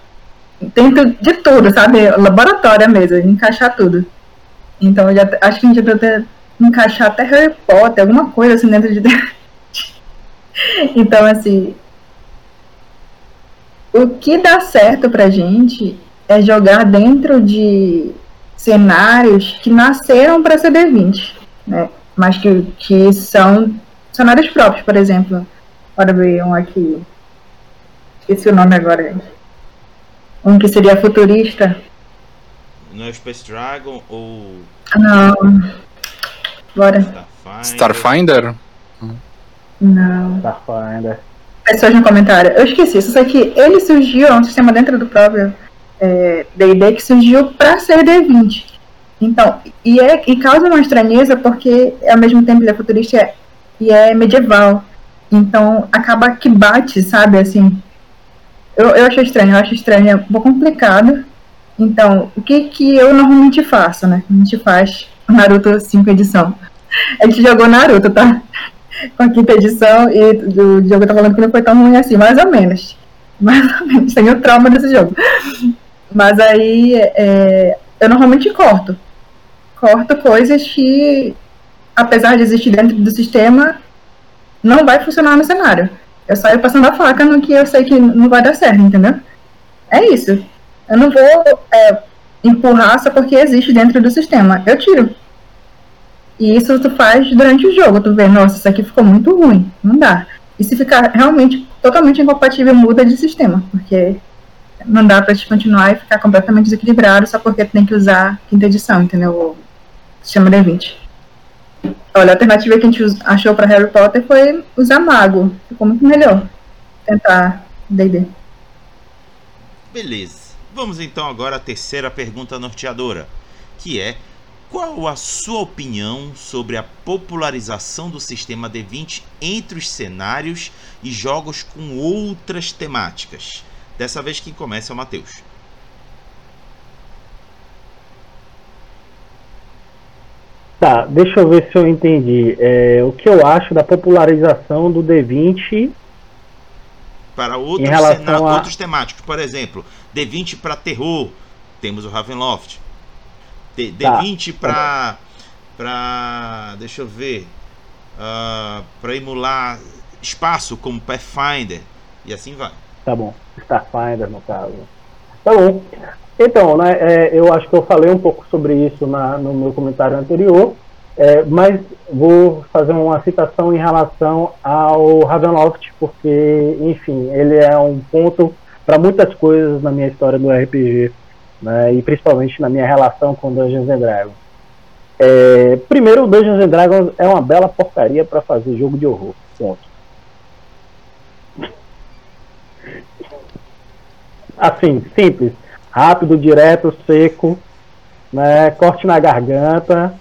tentam de tudo, sabe? Laboratório mesmo, encaixar tudo. Então eu já, acho que a gente deve encaixar até Harry Potter, alguma coisa assim dentro de Então, assim, o que dá certo pra gente é jogar dentro de cenários que nasceram para ser D20, né? Mas que, que são cenários próprios, por exemplo. Bora ver um aqui. Esqueci o nome agora. Um que seria futurista. Não é Space Dragon ou Não. Bora. Starfinder? Starfinder? Não. Starfinder. Pessoas no comentário. Eu esqueci. Isso aqui, ele surgiu, é um sistema dentro do próprio D&D é, que surgiu para ser D20. Então, e, é, e causa uma estranheza porque ao mesmo tempo ele é futurista e é medieval. Então, acaba que bate, sabe, assim. Eu, eu acho estranho, eu acho estranho, é um pouco complicado. Então, o que que eu normalmente faço, né? A gente faz Naruto 5 edição. A gente jogou Naruto, tá? Com a quinta edição e o jogo tá falando que não foi tão ruim assim, mais ou menos. Mais ou menos, tenho trauma desse jogo. Mas aí, é, eu normalmente corto. corto coisas que, apesar de existir dentro do sistema, não vai funcionar no cenário. Eu saio passando a faca no que eu sei que não vai dar certo, entendeu? É isso. Eu não vou é, empurrar só porque existe dentro do sistema. Eu tiro. E isso tu faz durante o jogo. Tu vê, nossa, isso aqui ficou muito ruim. Não dá. E se ficar realmente totalmente incompatível, muda de sistema. Porque não dá pra te continuar e ficar completamente desequilibrado só porque tem que usar quinta edição, entendeu? O sistema D20. Olha, a alternativa que a gente achou para Harry Potter foi usar mago. Ficou muito melhor. Tentar D&D. Beleza. Vamos então agora à terceira pergunta norteadora, que é qual a sua opinião sobre a popularização do sistema D20 entre os cenários e jogos com outras temáticas? Dessa vez quem começa é o Matheus. Tá, deixa eu ver se eu entendi. É, o que eu acho da popularização do D20 para outros, cenários, a... outros temáticos. Por exemplo, D20 para terror, temos o Ravenloft. D, D20 para para deixa eu ver, uh, para emular espaço como Pathfinder e assim vai. Tá bom, Starfinder no caso. Tá bom. Então, né, é, eu acho que eu falei um pouco sobre isso na, no meu comentário anterior, é, mas vou fazer uma citação em relação ao Ravenloft, porque, enfim, ele é um ponto para muitas coisas na minha história do RPG, né, e principalmente na minha relação com Dungeons and Dragons. É, primeiro, Dungeons and Dragons é uma bela porcaria para fazer jogo de horror. Ponto. Assim, simples. Rápido, direto, seco, né, corte na garganta,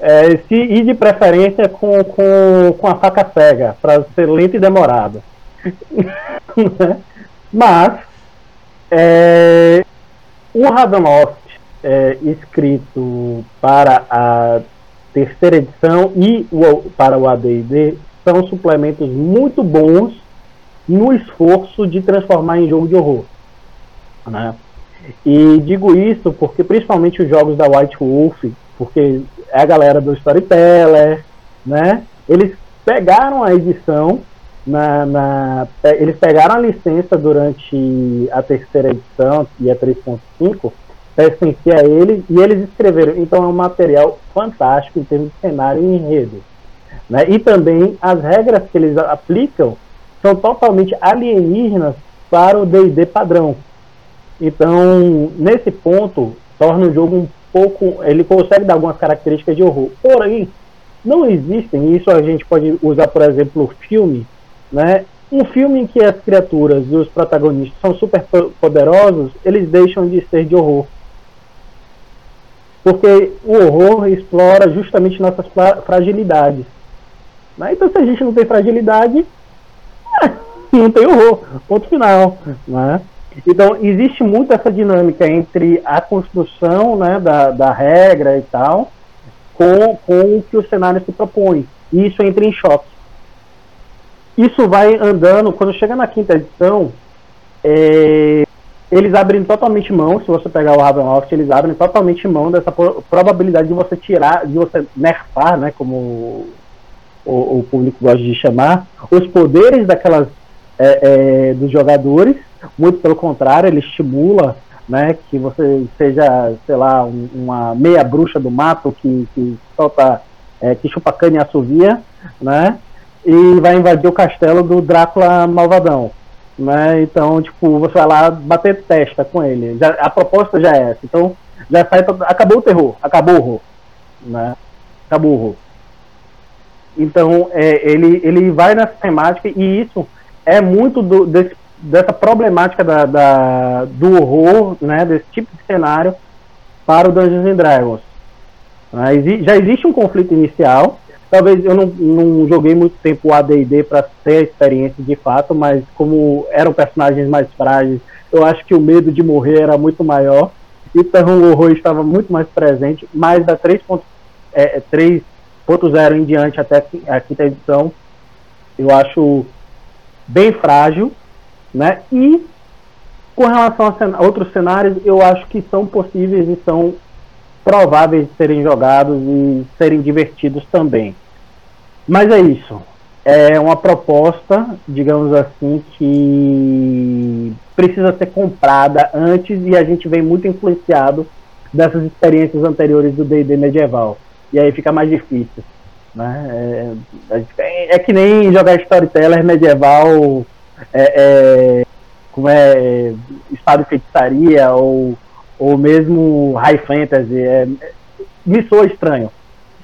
é, se, e de preferência com, com, com a faca cega, para ser lento e demorado. Mas, é, o Ravenloft é, escrito para a terceira edição e o, para o AD&D são suplementos muito bons no esforço de transformar em jogo de horror. Né? E digo isso porque principalmente os jogos da White Wolf, porque é a galera do Storyteller, né? Eles pegaram a edição na, na, eles pegaram a licença durante a terceira edição e a 3.5 pertencia a eles e eles escreveram então é um material fantástico em termos de cenário e enredo né? e também as regras que eles aplicam são totalmente alienígenas para o D&D padrão então, nesse ponto, torna o jogo um pouco. Ele consegue dar algumas características de horror. Porém, não existem, isso a gente pode usar, por exemplo, o filme, né? Um filme em que as criaturas e os protagonistas são super poderosos, eles deixam de ser de horror. Porque o horror explora justamente nossas fragilidades. Né? Então, se a gente não tem fragilidade, não tem horror. Ponto final. Né? Então, existe muito essa dinâmica entre a construção né, da, da regra e tal, com, com o que o cenário se propõe. E isso entra em choque. Isso vai andando, quando chega na quinta edição, é, eles abrem totalmente mão, se você pegar o Ravenloft, eles abrem totalmente mão dessa probabilidade de você tirar, de você nerfar, né, como o, o público gosta de chamar, os poderes daquelas é, é, dos jogadores muito pelo contrário, ele estimula né, que você seja, sei lá, um, uma meia bruxa do mato que, que solta, é, que chupa cana e assovia, né, e vai invadir o castelo do Drácula malvadão. Né, então, tipo, você vai lá bater testa com ele. Já, a proposta já é essa. Então, já sai, acabou o terror, acabou o horror. Né, acabou o horror. Então, é, ele, ele vai nessa temática e isso é muito do, desse dessa problemática da, da, do horror, né, desse tipo de cenário para o Dungeons and Dragons. Né, já existe um conflito inicial, talvez eu não, não joguei muito tempo o AD&D para ter a experiência de fato, mas como eram personagens mais frágeis, eu acho que o medo de morrer era muito maior, então o horror estava muito mais presente, mas da 3.0 é, é em diante até a quinta edição, eu acho bem frágil, né? E com relação a, outros cenários, eu acho que são possíveis e são prováveis de serem jogados e serem divertidos também. Mas é isso. É uma proposta, digamos assim, que precisa ser comprada antes e a gente vem muito influenciado dessas experiências anteriores do D&D medieval. E aí fica mais difícil. Né? É, é que nem jogar Storyteller medieval é, é, como é estado de feitiçaria ou, ou mesmo high fantasy. É, me soa estranho.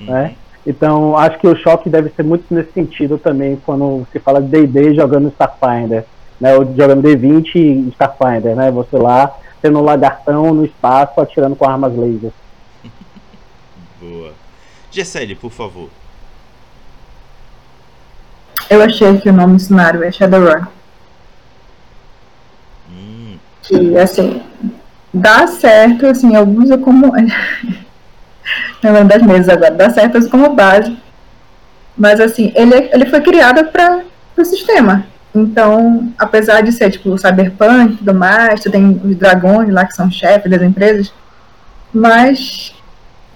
Uhum. Né? Então acho que o choque deve ser muito nesse sentido também quando se fala de D&D jogando Starfinder. Né, ou jogando D20 e Starfinder, né? Você lá sendo um lagartão no espaço atirando com armas laser. Boa. Gessele, por favor. Eu achei que o nome do cenário é Shadowrun. Hum. Que, assim, dá certo, assim, eu uso como. Não das mesas agora, dá certo eu uso como base. Mas, assim, ele, ele foi criado para o sistema. Então, apesar de ser, tipo, cyberpunk e tudo mais, tu tem os dragões lá que são chefes das empresas, mas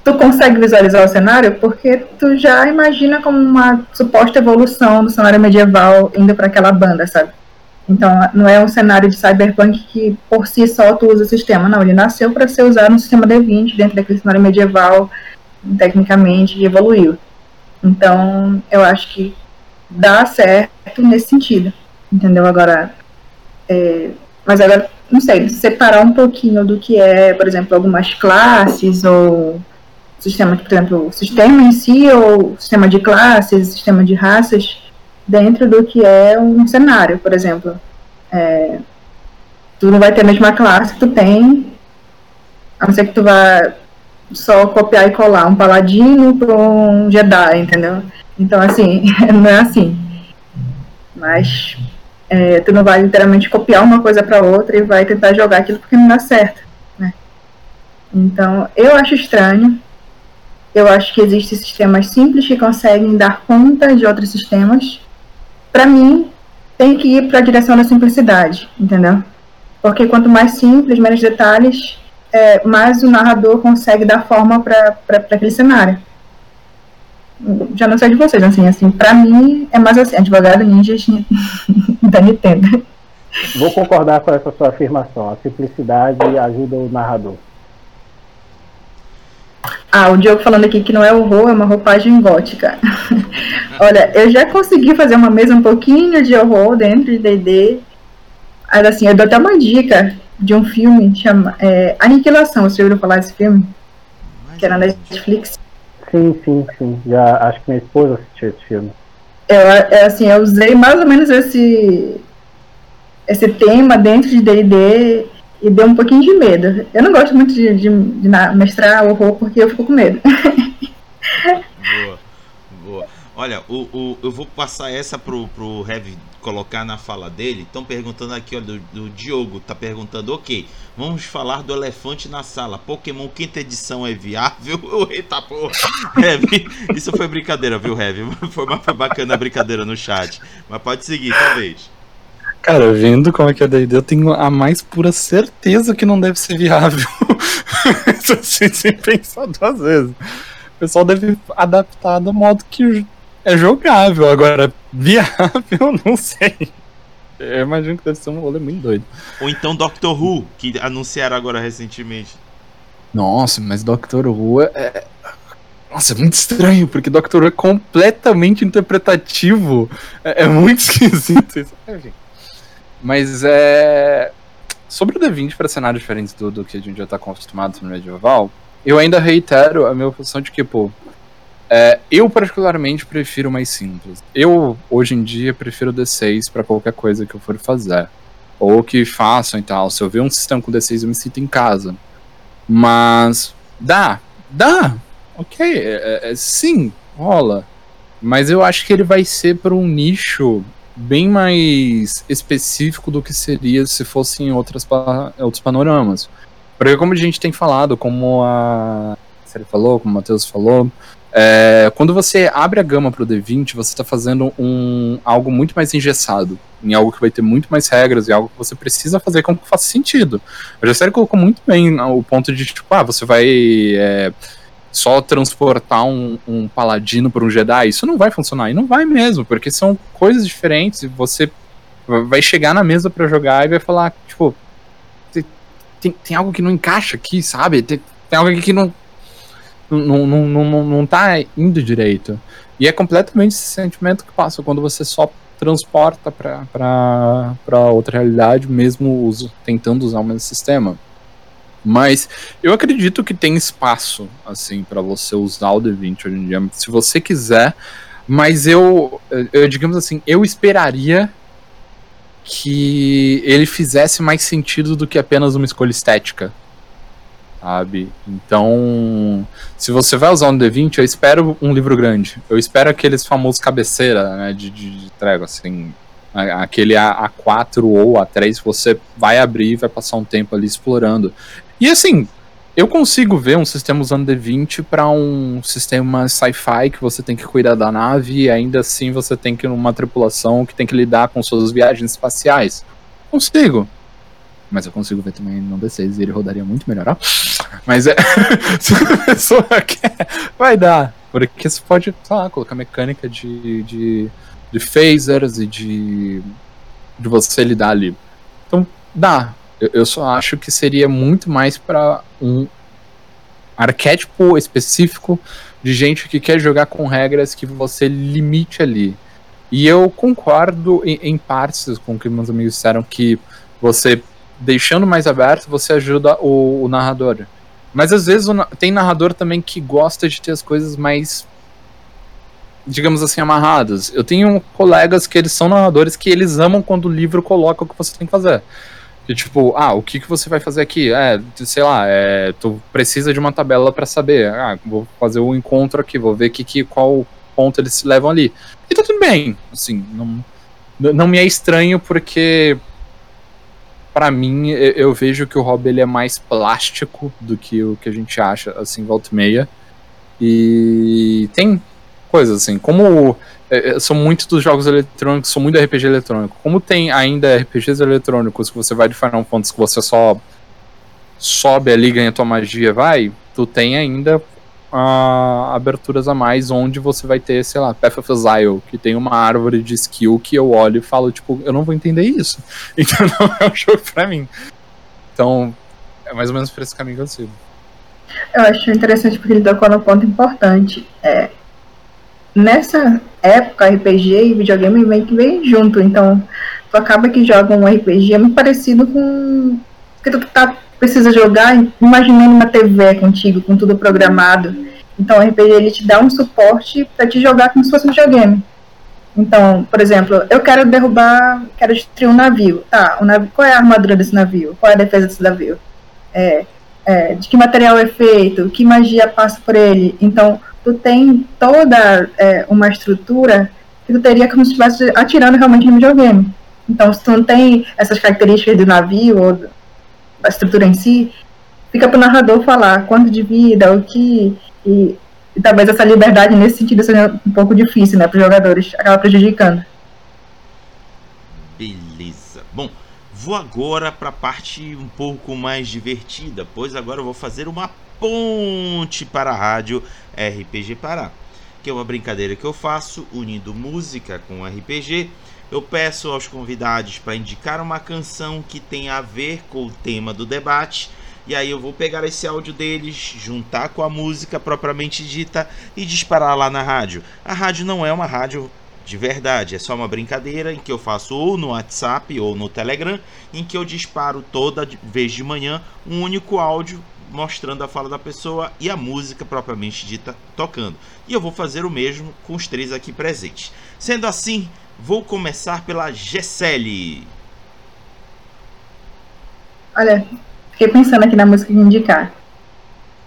tu consegue visualizar o cenário porque tu já imagina como uma suposta evolução do cenário medieval indo para aquela banda, sabe? Então, não é um cenário de cyberpunk que por si só tu usa o sistema, não. Ele nasceu para ser usado no sistema D20, dentro daquele cenário medieval, tecnicamente, e evoluiu. Então, eu acho que dá certo nesse sentido, entendeu? Agora, é, mas agora, não sei, separar um pouquinho do que é, por exemplo, algumas classes ou sistema, por exemplo, o sistema em si ou sistema de classes, sistema de raças, dentro do que é um cenário, por exemplo. É, tu não vai ter a mesma classe que tu tem, a não ser que tu vá só copiar e colar um paladino para um Jedi, entendeu? Então, assim, não é assim. Mas é, tu não vai literalmente copiar uma coisa para outra e vai tentar jogar aquilo porque não dá certo. Né? Então, eu acho estranho, eu acho que existem sistemas simples que conseguem dar conta de outros sistemas. Para mim, tem que ir para a direção da simplicidade, entendeu? Porque quanto mais simples, menos detalhes, é, mais o narrador consegue dar forma para aquele cenário. Já não sei de vocês, assim, assim, para mim é mais assim, advogado ninja da Nintendo. Vou concordar com essa sua afirmação. A simplicidade ajuda o narrador. Ah, o Diogo falando aqui que não é horror, é uma roupagem gótica. Olha, eu já consegui fazer uma mesa um pouquinho de horror dentro de D&D. Mas assim, eu dou até uma dica de um filme chama é, Aniquilação. Você ouviu falar desse filme? Que era na Netflix. Sim, sim, sim. Já, acho que minha esposa assistiu esse filme. Eu, é, assim, eu usei mais ou menos esse, esse tema dentro de D&D e deu um pouquinho de medo. Eu não gosto muito de, de, de mestrar horror porque eu fico com medo. boa, boa. Olha, o, o, eu vou passar essa pro, pro Heavy colocar na fala dele. Estão perguntando aqui, olha, do, do, Diogo, tá perguntando, ok, vamos falar do elefante na sala. Pokémon quinta edição é viável? Eita porra! Heavy, isso foi brincadeira, viu, Heavy? Foi, foi bacana a brincadeira no chat. Mas pode seguir, talvez. Cara, vendo como é que é D&D, eu tenho a mais pura certeza que não deve ser viável. assim, sem pensar duas vezes. O pessoal deve adaptar do modo que é jogável. Agora, viável, não sei. Eu imagino que deve ser um rolê muito doido. Ou então Doctor Who, que anunciaram agora recentemente. Nossa, mas Doctor Who é. Nossa, é muito estranho, porque Doctor Who é completamente interpretativo. É, é muito esquisito isso. Enfim. Mas é. Sobre o D20 para cenários diferentes do, do que a gente já está acostumado no medieval, eu ainda reitero a minha posição de que, pô, é, eu particularmente prefiro mais simples. Eu, hoje em dia, prefiro D6 para qualquer coisa que eu for fazer. Ou que façam e tal. Se eu ver um sistema com D6, eu me sinto em casa. Mas dá, dá. Ok, é, é, sim, rola. Mas eu acho que ele vai ser para um nicho bem mais específico do que seria se fosse em outras outros panoramas. Porque como a gente tem falado, como a Série falou, como o Matheus falou, É, quando você abre a gama para o D20, você está fazendo um, algo muito mais engessado, em algo que vai ter muito mais regras, e algo que você precisa fazer com que faça sentido. A Gessérie colocou muito bem o ponto de, tipo, ah, você vai é, só transportar um, um paladino para um Jedi, isso não vai funcionar, e não vai mesmo, porque são coisas diferentes, você vai chegar na mesa para jogar e vai falar, tipo, tem, tem algo que não encaixa aqui, sabe? Tem, tem algo aqui que não, não, não, não, não tá indo direito. E é completamente esse sentimento que passa quando você só transporta para outra realidade, mesmo uso, tentando usar o mesmo sistema. Mas eu acredito que tem espaço, assim, para você usar o D20 hoje em dia, se você quiser. Mas eu, eu, digamos assim, eu esperaria que ele fizesse mais sentido do que apenas uma escolha estética sabe? Então, se você vai usar um D20, eu espero um livro grande. Eu espero aqueles famosos cabeceira, né, de, de, de trégua, assim, aquele A, A4 ou A3, você vai abrir e vai passar um tempo ali explorando. E assim, eu consigo ver um sistema usando D20 para um sistema sci-fi que você tem que cuidar da nave e ainda assim você tem que ir numa tripulação que tem que lidar com suas viagens espaciais. Consigo mas eu consigo ver também no D6 e ele rodaria muito melhor, ó. Mas é. se a pessoa quer, vai dar. Porque você pode, sei lá, colocar mecânica de, de, de phasers e de, de você lidar ali. Então, dá. Eu, eu só acho que seria muito mais para um arquétipo específico de gente que quer jogar com regras que você limite ali. E eu concordo em, em partes com o que meus amigos disseram que você deixando mais aberto, você ajuda o, o narrador. Mas às vezes o, tem narrador também que gosta de ter as coisas mais, digamos assim, amarradas. Eu tenho colegas que eles são narradores que eles amam quando o livro coloca o que você tem que fazer. Que tipo, ah, o que, que você vai fazer aqui? É, sei lá, é, tu precisa de uma tabela para saber. Ah, vou fazer um encontro aqui, vou ver que, que, qual ponto eles se levam ali. E tá tudo bem, assim, não, não me é estranho porque para mim, eu vejo que o Rob ele é mais plástico do que o que a gente acha, assim, volta e meia. E tem coisas assim, como são muitos dos jogos eletrônicos, são muito RPG eletrônico. Como tem ainda RPGs eletrônicos que você vai de Final Fantasy que você só sobe ali, ganha tua magia, vai, tu tem ainda uh, aberturas a mais onde você vai ter, sei lá, Path of Exile, que tem uma árvore de skill que eu olho e falo, tipo, eu não vou entender isso. Então não é um jogo pra mim. Então, é mais ou menos por esse caminho que eu sigo. Eu acho interessante porque ele tocou no ponto importante. É, nessa época, RPG e videogame vem que vem junto. Então, tu acaba que joga um RPG muito parecido com. que tu tá precisa jogar imaginando uma TV contigo, com tudo programado. Então o RPG ele te dá um suporte para te jogar como se fosse um videogame. Então, por exemplo, eu quero derrubar, quero destruir um navio. Tá, o navio, qual é a armadura desse navio? Qual é a defesa desse navio? É, é, de que material é feito? Que magia passa por ele? Então, tu tem toda é, uma estrutura que tu teria como se estivesse atirando realmente no videogame. Então, se tu não tem essas características do navio ou a estrutura em si, fica para o narrador falar quanto de vida, o que. E, e, talvez essa liberdade nesse sentido seja um pouco difícil, né, para os jogadores, acaba prejudicando. Beleza. Bom, vou agora para a parte um pouco mais divertida, pois agora eu vou fazer uma ponte para a rádio RPG Pará, que é uma brincadeira que eu faço unindo música com RPG eu peço aos convidados para indicar uma canção que tenha a ver com o tema do debate. E aí eu vou pegar esse áudio deles, juntar com a música propriamente dita e disparar lá na rádio. A rádio não é uma rádio de verdade, é só uma brincadeira em que eu faço ou no WhatsApp ou no Telegram, em que eu disparo toda vez de manhã um único áudio mostrando a fala da pessoa e a música propriamente dita tocando. E eu vou fazer o mesmo com os três aqui presentes. Sendo assim, Vou começar pela Gessele. Olha, fiquei pensando aqui na música que indicar.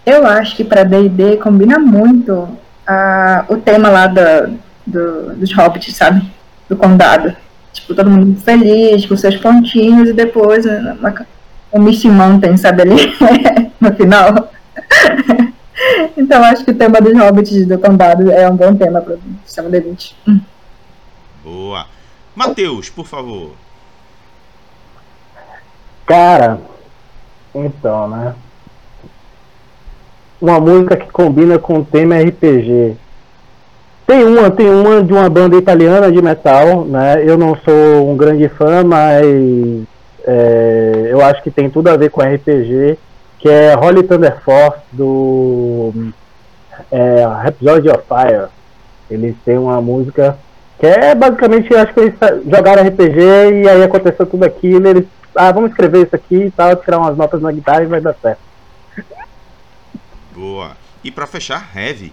Eu acho que para D&D combina muito uh, o tema lá do, do, dos hobbits, sabe? Do condado. Tipo, todo mundo feliz, com seus pontinhos, e depois uma, um Misty Mountain, sabe ali? no final. então acho que o tema dos hobbits do Cambado é um bom tema para o sistema D20. Boa. Matheus, por favor. Cara, então, né? Uma música que combina com o tema RPG. Tem uma, tem uma de uma banda italiana de metal, né? Eu não sou um grande fã, mas é, eu acho que tem tudo a ver com RPG, que é Holy Thunder Force do é, Rhapsody of Fire. Eles têm uma música que é basicamente, eu acho que eles jogaram RPG e aí aconteceu tudo aquilo, eles, ah, vamos escrever isso aqui e tal, tirar umas notas na guitarra e vai dar certo. Boa. E para fechar, Heavy.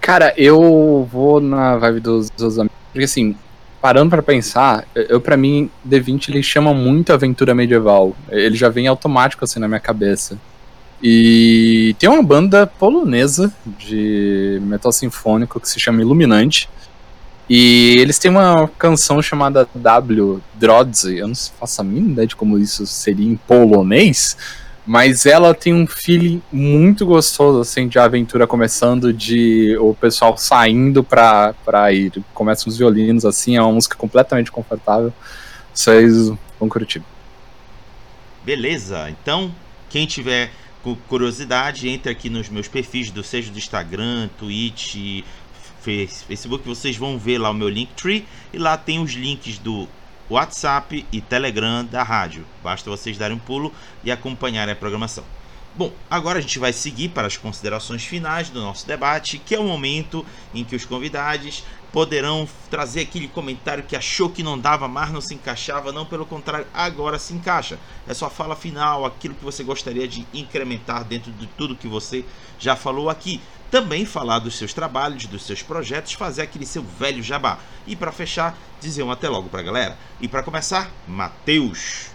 Cara, eu vou na vibe dos, dos amigos. Porque assim, parando para pensar, eu para mim, D20 ele chama muito aventura medieval. Ele já vem automático assim na minha cabeça. E tem uma banda polonesa de metal sinfônico que se chama Iluminante. E eles têm uma canção chamada W Drodzy. Eu não faço a mínima ideia de como isso seria em polonês mas ela tem um feeling muito gostoso, assim, de aventura começando, de o pessoal saindo pra, pra ir. Começam os violinos, assim, é uma música completamente confortável. Vocês vão curtir. Beleza, então, quem tiver curiosidade, entre aqui nos meus perfis, do seja do Instagram, Twitch, Facebook, vocês vão ver lá o meu Linktree, e lá tem os links do WhatsApp e Telegram da rádio. Basta vocês darem um pulo e acompanharem a programação. Bom, agora a gente vai seguir para as considerações finais do nosso debate, que é o momento em que os convidados poderão trazer aquele comentário que achou que não dava, mas não se encaixava, não, pelo contrário, agora se encaixa. É sua fala final, aquilo que você gostaria de incrementar dentro de tudo que você já falou aqui também falar dos seus trabalhos, dos seus projetos, fazer aquele seu velho jabá. E para fechar, dizer um até logo para a galera. E para começar, Matheus.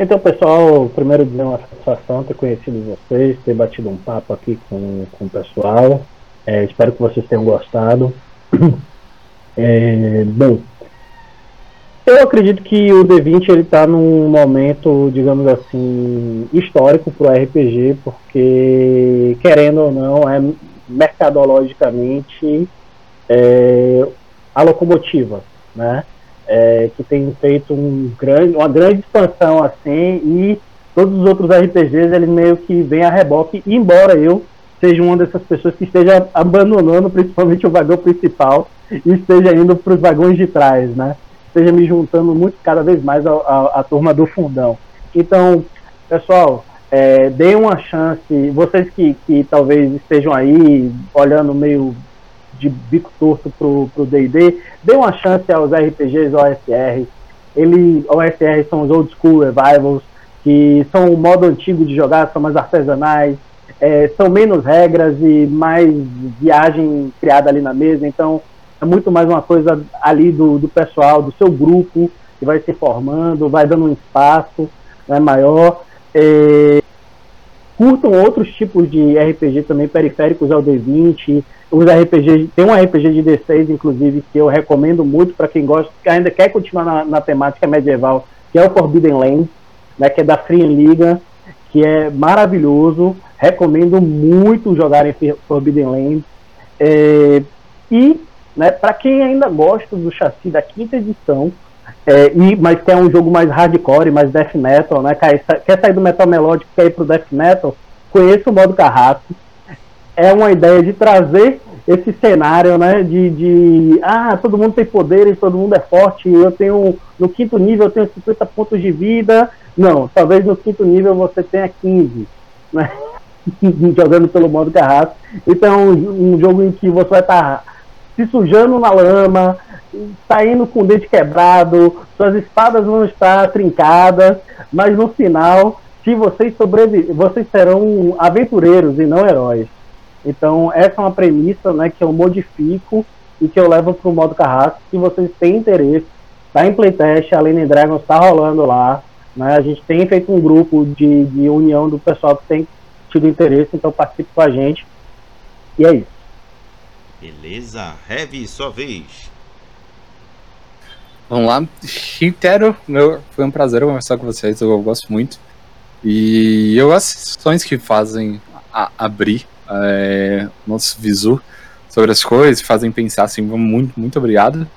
Então, pessoal, primeiro dizer uma satisfação ter conhecido vocês, ter batido um papo aqui com, com o pessoal. É, espero que vocês tenham gostado. É, bom, eu acredito que o D20 ele está num momento, digamos assim, histórico para o RPG, porque querendo ou não, é mercadologicamente é, a locomotiva, né? É, que tem feito um grande, uma grande expansão assim e todos os outros RPGs ele meio que vem a reboque, embora eu seja uma dessas pessoas que esteja abandonando principalmente o vagão principal e esteja indo para os vagões de trás, né? Esteja me juntando muito cada vez mais à turma do fundão. Então, pessoal, é, dê uma chance, vocês que, que talvez estejam aí olhando meio de bico torto pro, pro D&D, dê uma chance aos RPGs OSR. Ele, OSR são os Old School Revivals, que são o modo antigo de jogar, são mais artesanais, é, são menos regras e mais viagem criada ali na mesa, então é muito mais uma coisa ali do, do pessoal, do seu grupo, que vai se formando, vai dando um espaço né, maior. É, curtam outros tipos de RPG também periféricos ao D20. Os RPG, tem um RPG de D6, inclusive, que eu recomendo muito para quem gosta, que ainda quer continuar na, na, temática medieval, que é o Forbidden Lands, né, que é da Free Liga, que é maravilhoso. Recomendo muito jogar em Forbidden Lands. É, e né? Para quem ainda gosta do chassi da quinta edição, é, e, mas quer um jogo mais hardcore, mais death metal, né? Quer, quer sair do metal melódico quer ir pro death metal, conheça o modo carrasco. É uma ideia de trazer esse cenário, né? De, de ah, todo mundo tem poderes, todo mundo é forte, eu tenho no quinto nível eu tenho 50 pontos de vida. Não, talvez no quinto nível você tenha 15, né? Jogando pelo modo carrasco. Então, um jogo em que você vai estar tá se sujando na lama, saindo com o dente quebrado, suas espadas vão estar trincadas, mas no final, se vocês sobreviverem, vocês serão aventureiros e não heróis. Então, essa é uma premissa né, que eu modifico e que eu levo para o modo carrasco. Se vocês têm interesse, está em playtest, a Lane Dragons está rolando lá. Né, a gente tem feito um grupo de, de união do pessoal que tem tido interesse, então participe com a gente. E é isso. Beleza, Heavy, sua vez. Vamos lá. Reitero, meu, foi um prazer conversar com vocês, eu gosto muito. E eu as sessões que fazem a, abrir é, nosso visu sobre as coisas, fazem pensar assim, muito, muito obrigado.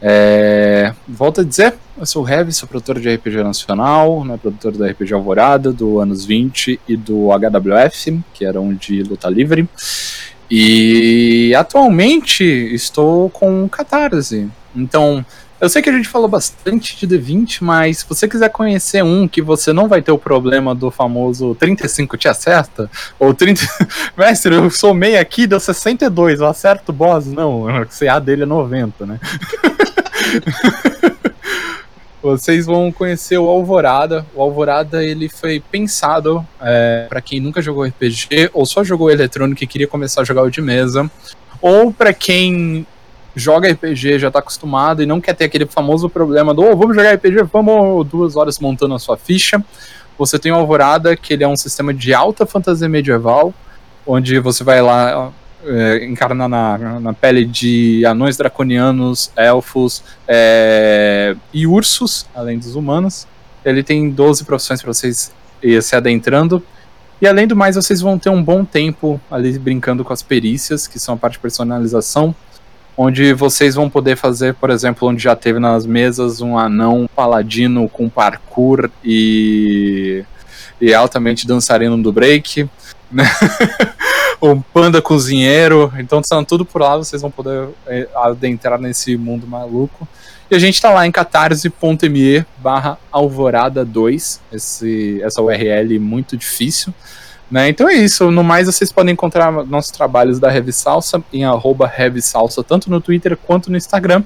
É, volto a dizer, eu sou o Heavy, sou produtor de RPG nacional, né, produtor da RPG Alvorada, do Anos 20 e do HWF, que eram de luta livre. E atualmente estou com Catarse. Então, eu sei que a gente falou bastante de D20, mas se você quiser conhecer um que você não vai ter o problema do famoso 35 te acerta, ou 30. Mestre, eu somei aqui, deu 62, eu acerto o boss? Não, o CA dele é 90, né? Vocês vão conhecer o Alvorada. O Alvorada ele foi pensado é, para quem nunca jogou RPG ou só jogou eletrônico e queria começar a jogar o de mesa, ou para quem joga RPG, já tá acostumado e não quer ter aquele famoso problema do oh, vamos jogar RPG, vamos duas horas montando a sua ficha. Você tem o Alvorada, que ele é um sistema de alta fantasia medieval, onde você vai lá é, encarnar na, na pele de anões draconianos, elfos é, e ursos, além dos humanos. Ele tem 12 profissões para vocês ir se adentrando. E além do mais, vocês vão ter um bom tempo ali brincando com as perícias, que são a parte de personalização onde vocês vão poder fazer, por exemplo, onde já teve nas mesas um anão paladino com parkour e, e altamente dançarino do break, né? um panda cozinheiro, então são tudo por lá, vocês vão poder é, adentrar nesse mundo maluco. E a gente tá lá em catarse.me barra alvorada 2, esse, essa URL muito difícil. Né? Então é isso. No mais, vocês podem encontrar nossos trabalhos da Heavy Salsa em arroba Heavy Salsa, tanto no Twitter quanto no Instagram.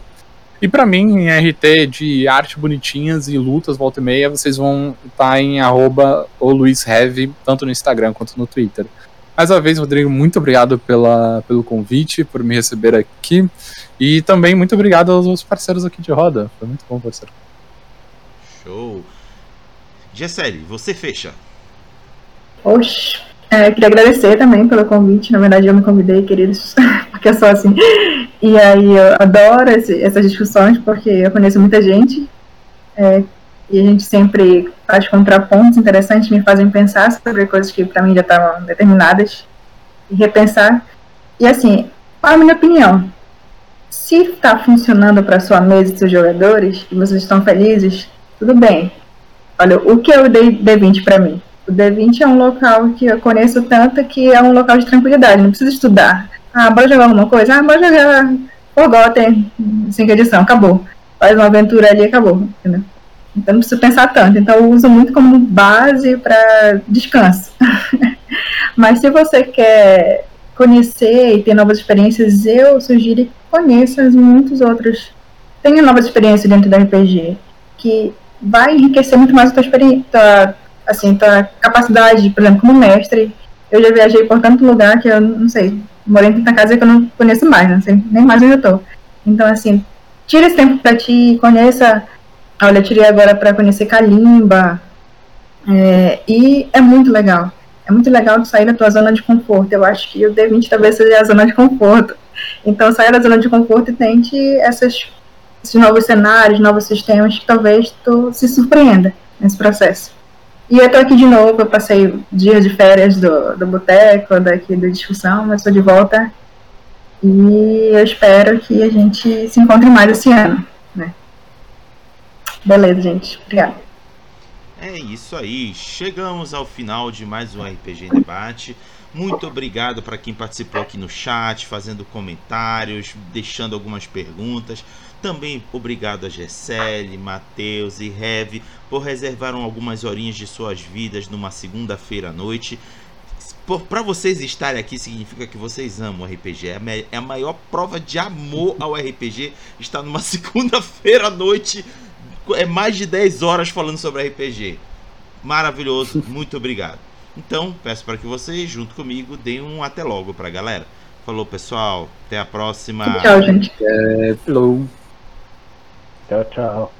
E para mim, em RT de arte bonitinhas e lutas, volta e meia, vocês vão estar tá em arroba Luiz tanto no Instagram quanto no Twitter. Mais uma vez, Rodrigo, muito obrigado pela, pelo convite, por me receber aqui. E também muito obrigado aos parceiros aqui de roda. Foi muito bom, parceiro. Show. Gessele, você fecha. Oxe, é, queria agradecer também pelo convite. Na verdade, eu me convidei, queridos, porque eu sou assim. E aí eu adoro esse, essas discussões, porque eu conheço muita gente. É, e a gente sempre faz contrapontos interessantes, me fazem pensar sobre coisas que para mim já estavam determinadas e repensar. E assim, qual a minha opinião? Se está funcionando para sua mesa e seus jogadores e vocês estão felizes, tudo bem. Olha, o que é o D20 para mim? O D20 é um local que eu conheço tanto que é um local de tranquilidade, não precisa estudar. Ah, bora jogar alguma coisa? Ah, bora jogar Forgotten, 5 edição, acabou. Faz uma aventura ali, acabou. Entendeu? Então não precisa pensar tanto. Então eu uso muito como base para descanso. Mas se você quer conhecer e ter novas experiências, eu sugiro que conheça muitos outros. Tenha novas experiências dentro do RPG, que vai enriquecer muito mais a tua experiência, assim, tua capacidade, por exemplo, como mestre. Eu já viajei por tanto lugar que eu não sei, morei em tanta casa que eu não conheço mais, não sei nem mais onde eu tô. Então, assim, tira esse tempo para ti, conheça. Olha, eu tirei agora para conhecer Kalimba. É, e é muito legal. É muito legal de sair da tua zona de conforto. Eu acho que o D20 talvez seja a zona de conforto. Então, saia da zona de conforto e tente essas, esses novos cenários, novos sistemas que talvez tu se surpreenda nesse processo. E eu tô aqui de novo, eu passei dias de férias do, do boteco, daqui da discussão, mas estou de volta. E eu espero que a gente se encontre mais esse ano. Beleza, gente. Obrigada. É isso aí. Chegamos ao final de mais um RPG Debate. Muito obrigado para quem participou aqui no chat, fazendo comentários, deixando algumas perguntas. Também obrigado a Gessele, Matheus e Rev por reservaram algumas horinhas de suas vidas numa segunda-feira à noite. Para vocês estarem aqui significa que vocês amam o RPG. É, é a maior prova de amor ao RPG estar numa segunda-feira à noite. É mais de 10 horas falando sobre RPG. Maravilhoso, muito obrigado. Então, peço para que vocês, junto comigo, deem um até logo para a galera. Falou, pessoal. Até a próxima. Tchau, gente. É. Tchau, tchau.